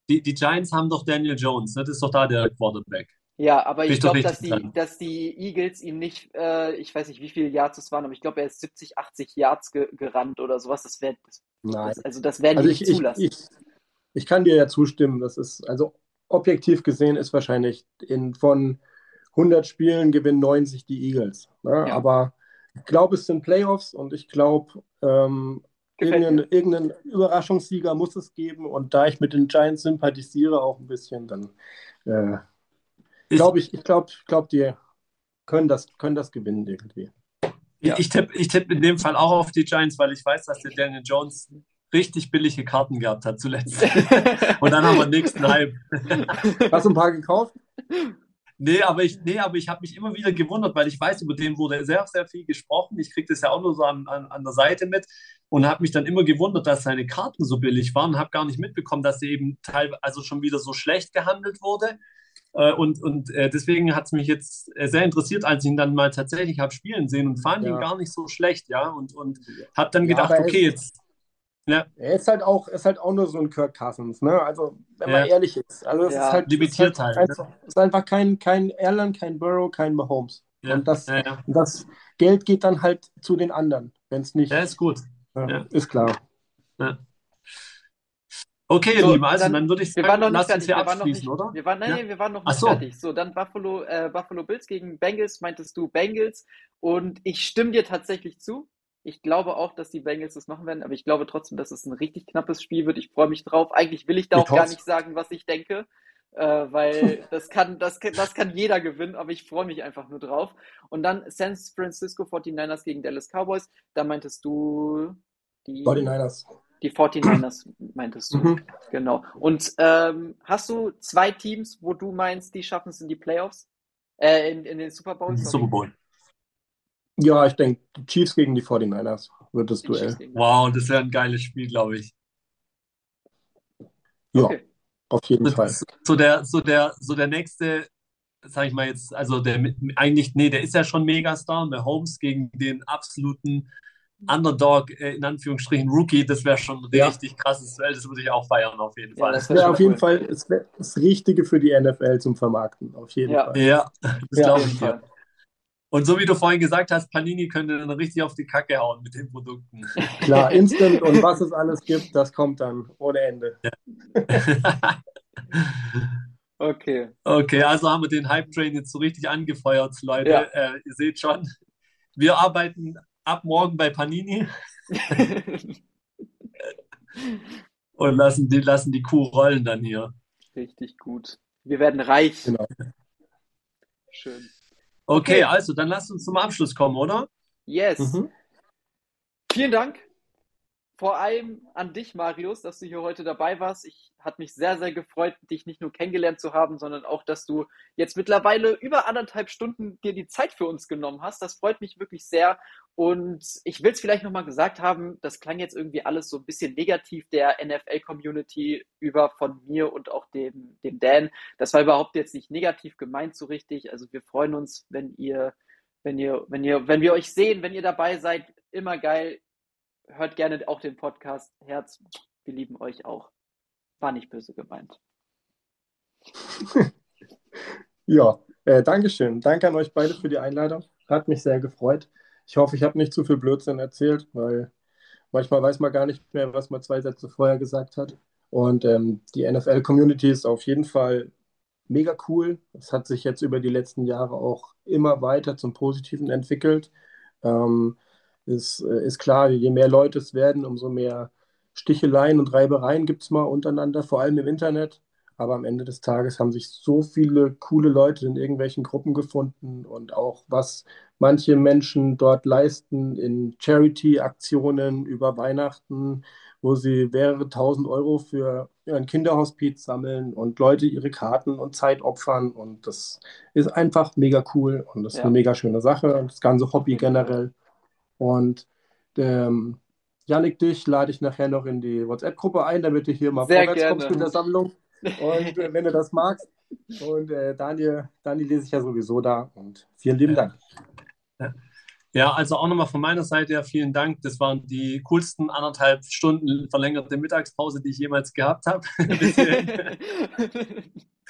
die, die Giants haben doch Daniel Jones, ne? Das ist doch da der Quarterback. Ja, aber ich glaube, dass die, dran? dass die Eagles ihn nicht, äh, ich weiß nicht, wie viele Yards es waren, aber ich glaube, er ist 70, 80 Yards ge gerannt oder sowas. Das wäre, das, Nein. das, also das werden Also die ich, nicht ich, zulassen. ich, ich kann dir ja zustimmen. Das ist, also objektiv gesehen ist wahrscheinlich in, von 100 Spielen gewinnen 90 die Eagles. Ne? Ja. Aber ich glaube, es sind Playoffs und ich glaube, ähm, irgendeinen, irgendeinen Überraschungssieger muss es geben. Und da ich mit den Giants sympathisiere auch ein bisschen, dann äh, Ich, glaube ich, ich glaube, glaub, die können das, können das gewinnen irgendwie. Ja. ich, tippe ich tipp in dem Fall auch auf die Giants, weil ich weiß, dass der Daniel Jones richtig billige Karten gehabt hat zuletzt. Und dann haben wir den nächsten Hype. Hast du ein paar gekauft? Nee, aber ich, nee, aber ich habe mich immer wieder gewundert, weil ich weiß, über den wurde sehr, sehr viel gesprochen. Ich kriege das ja auch nur so an, an, an der Seite mit und habe mich dann immer gewundert, dass seine Karten so billig waren. Habe gar nicht mitbekommen, dass sie eben teilweise also schon wieder so schlecht gehandelt wurde. Äh, und und äh, deswegen hat es mich jetzt äh, sehr interessiert, als ich ihn dann mal tatsächlich habe spielen sehen und fand Ja. ihn gar nicht so schlecht, ja. Und, und habe dann Ja, gedacht, er okay, ist- jetzt, ja, Er ist halt auch, ist halt auch nur so ein Kirk Cousins, ne? Also, wenn man Ja. ehrlich ist. Also, es Ja. ist halt, Limitiert es ist halt, halt, einfach, es ist einfach kein, kein Allen, kein Burrow, kein Mahomes. ja, Und das, ja, ja. das Geld geht dann halt zu den anderen, wenn es nicht. ja, ist gut. Ja, ja. Ist klar. Ja. Okay, ihr So, Lieben, also dann- dann würde ich Wir waren noch sagen, nicht lasst uns fertig. hier Wir waren noch abschließen, nicht, oder? wir waren, nein, Ja? nein, wir waren noch nicht so. fertig. So, dann Buffalo, äh, Buffalo Bills gegen Bengals, meintest du Bengals. Und ich stimme dir tatsächlich zu. Ich glaube auch, dass die Bengals das machen werden, aber ich glaube trotzdem, dass es ein richtig knappes Spiel wird. Ich freue mich drauf. Eigentlich will ich da Ich auch gar nicht sagen, was ich denke, äh, weil das kann, das, kann- das kann jeder gewinnen, aber ich freue mich einfach nur drauf. Und dann San Francisco 49ers gegen Dallas Cowboys. Da meintest du die 49ers. Die 49ers, meintest du. Mhm. Genau. Und ähm, hast du zwei Teams, wo du meinst, die schaffen es in die Playoffs? Äh, in, in den Super Bowl? sorry. Super Bowl. Ja, ich denke, die Chiefs gegen die 49ers wird das Die Duell. Wow, das wäre ein geiles Spiel, glaube ich. Ja, Okay. auf jeden Das Fall. So der, so der, so der nächste, sag ich mal jetzt, also der mit- eigentlich, nee, der ist ja schon Megastar, Mahomes gegen den absoluten Underdog, äh, in Anführungsstrichen Rookie, das wäre schon ein Ja. richtig krasses Duell, das würde ich auch feiern, auf jeden Ja, Fall. das Es wär wäre schon auf jeden cool. Fall wär das Richtige für die NFL zum Vermarkten. Auf jeden Ja. Fall. Ja, das Ja, glaube ich dir. Und so wie du vorhin gesagt hast, Panini könnte dann richtig auf die Kacke hauen mit den Produkten. Klar, Instant und was es alles gibt, das kommt dann ohne Ende. Okay. Okay, also haben wir den Hype-Train jetzt so richtig angefeuert, Leute. Ja. Äh, ihr seht schon, wir arbeiten ab morgen bei Panini und lassen die, lassen die Kuh rollen dann hier. Richtig gut. Wir werden reich. Genau. Schön. Okay, Okay. also dann lasst uns zum Abschluss kommen, oder? Yes. Mhm. Vielen Dank. Vor allem an dich, Marius, dass du hier heute dabei warst. Ich hat mich sehr, sehr gefreut, dich nicht nur kennengelernt zu haben, sondern auch, dass du jetzt mittlerweile über anderthalb Stunden dir die Zeit für uns genommen hast. Das freut mich wirklich sehr. Und ich will es vielleicht nochmal gesagt haben, das klang jetzt irgendwie alles so ein bisschen negativ der NFL-Community über von mir und auch dem, dem Dan. Das war überhaupt jetzt nicht negativ gemeint so richtig. Also wir freuen uns, wenn ihr, wenn ihr, wenn ihr, wenn wir euch sehen, wenn ihr dabei seid, immer geil. Hört gerne auch den Podcast. Herz, wir lieben euch auch. War nicht böse gemeint. Ja, äh, Dankeschön. Danke an euch beide für die Einladung. Hat mich sehr gefreut. Ich hoffe, ich habe nicht zu viel Blödsinn erzählt, weil manchmal weiß man gar nicht mehr, was man zwei Sätze vorher gesagt hat. Und ähm, die NFL-Community ist auf jeden Fall mega cool. Es hat sich jetzt über die letzten Jahre auch immer weiter zum Positiven entwickelt. Ähm, ist, äh, ist klar, je mehr Leute es werden, umso mehr Sticheleien und Reibereien gibt es mal untereinander, vor allem im Internet. Aber am Ende des Tages haben sich so viele coole Leute in irgendwelchen Gruppen gefunden und auch was manche Menschen dort leisten in Charity-Aktionen über Weihnachten, wo sie mehrere tausend Euro für ein Kinderhospiz sammeln und Leute ihre Karten und Zeit opfern. Und das ist einfach mega cool und das ist Ja. eine mega schöne Sache und das ganze Hobby generell. Und ähm, Janik, dich lade ich nachher noch in die WhatsApp-Gruppe ein, damit du hier mal Sehr vorwärts kommst gerne. mit der Sammlung. Und äh, wenn du das magst. Und äh, Daniel, Daniel lese ich ja sowieso da. Und vielen lieben Dank. Ja, also auch nochmal von meiner Seite her vielen Dank. Das waren die coolsten anderthalb Stunden verlängerte Mittagspause, die ich jemals gehabt habe.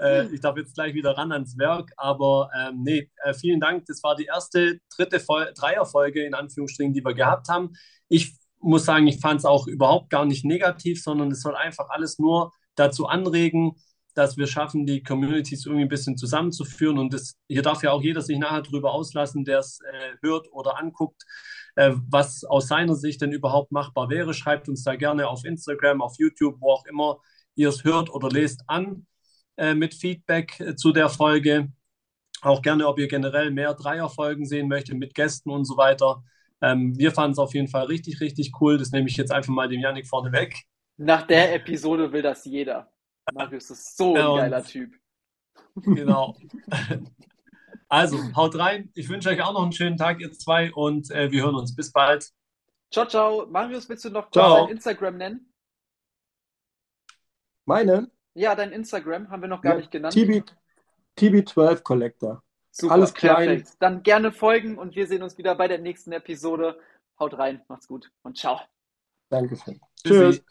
Äh, ich darf jetzt gleich wieder ran ans Werk, aber ähm, nee, äh, vielen Dank. Das war die erste, dritte Fol Dreierfolge in Anführungsstrichen, die wir gehabt haben. Ich muss sagen, ich fand es auch überhaupt gar nicht negativ, sondern es soll einfach alles nur dazu anregen, dass wir schaffen, die Communities irgendwie ein bisschen zusammenzuführen. Und das, hier darf ja auch jeder sich nachher drüber auslassen, der es äh, hört oder anguckt, äh, was aus seiner Sicht denn überhaupt machbar wäre. Schreibt uns da gerne auf Instagram, auf YouTube, wo auch immer ihr es hört oder lest an äh, mit Feedback äh, zu der Folge. Auch gerne, ob ihr generell mehr Dreierfolgen sehen möchtet mit Gästen und so weiter. Ähm, wir fanden es auf jeden Fall richtig, richtig cool. Das nehme ich jetzt einfach mal dem Yannick vorne weg. Nach der Episode will das jeder. Marius ist so Ja, ein und- geiler Typ. Genau. Also, haut rein. Ich wünsche euch auch noch einen schönen Tag, ihr zwei, und äh, wir hören uns. Bis bald. Ciao, ciao. Marius, willst du noch kurz dein Instagram nennen? Meine Ja, dein Instagram haben wir noch gar Ja, nicht genannt. TB, TB12 Collector. Super, alles klein. perfekt. Dann gerne folgen und wir sehen uns wieder bei der nächsten Episode. Haut rein, macht's gut und ciao. Dankeschön. Tschüssi. Tschüss.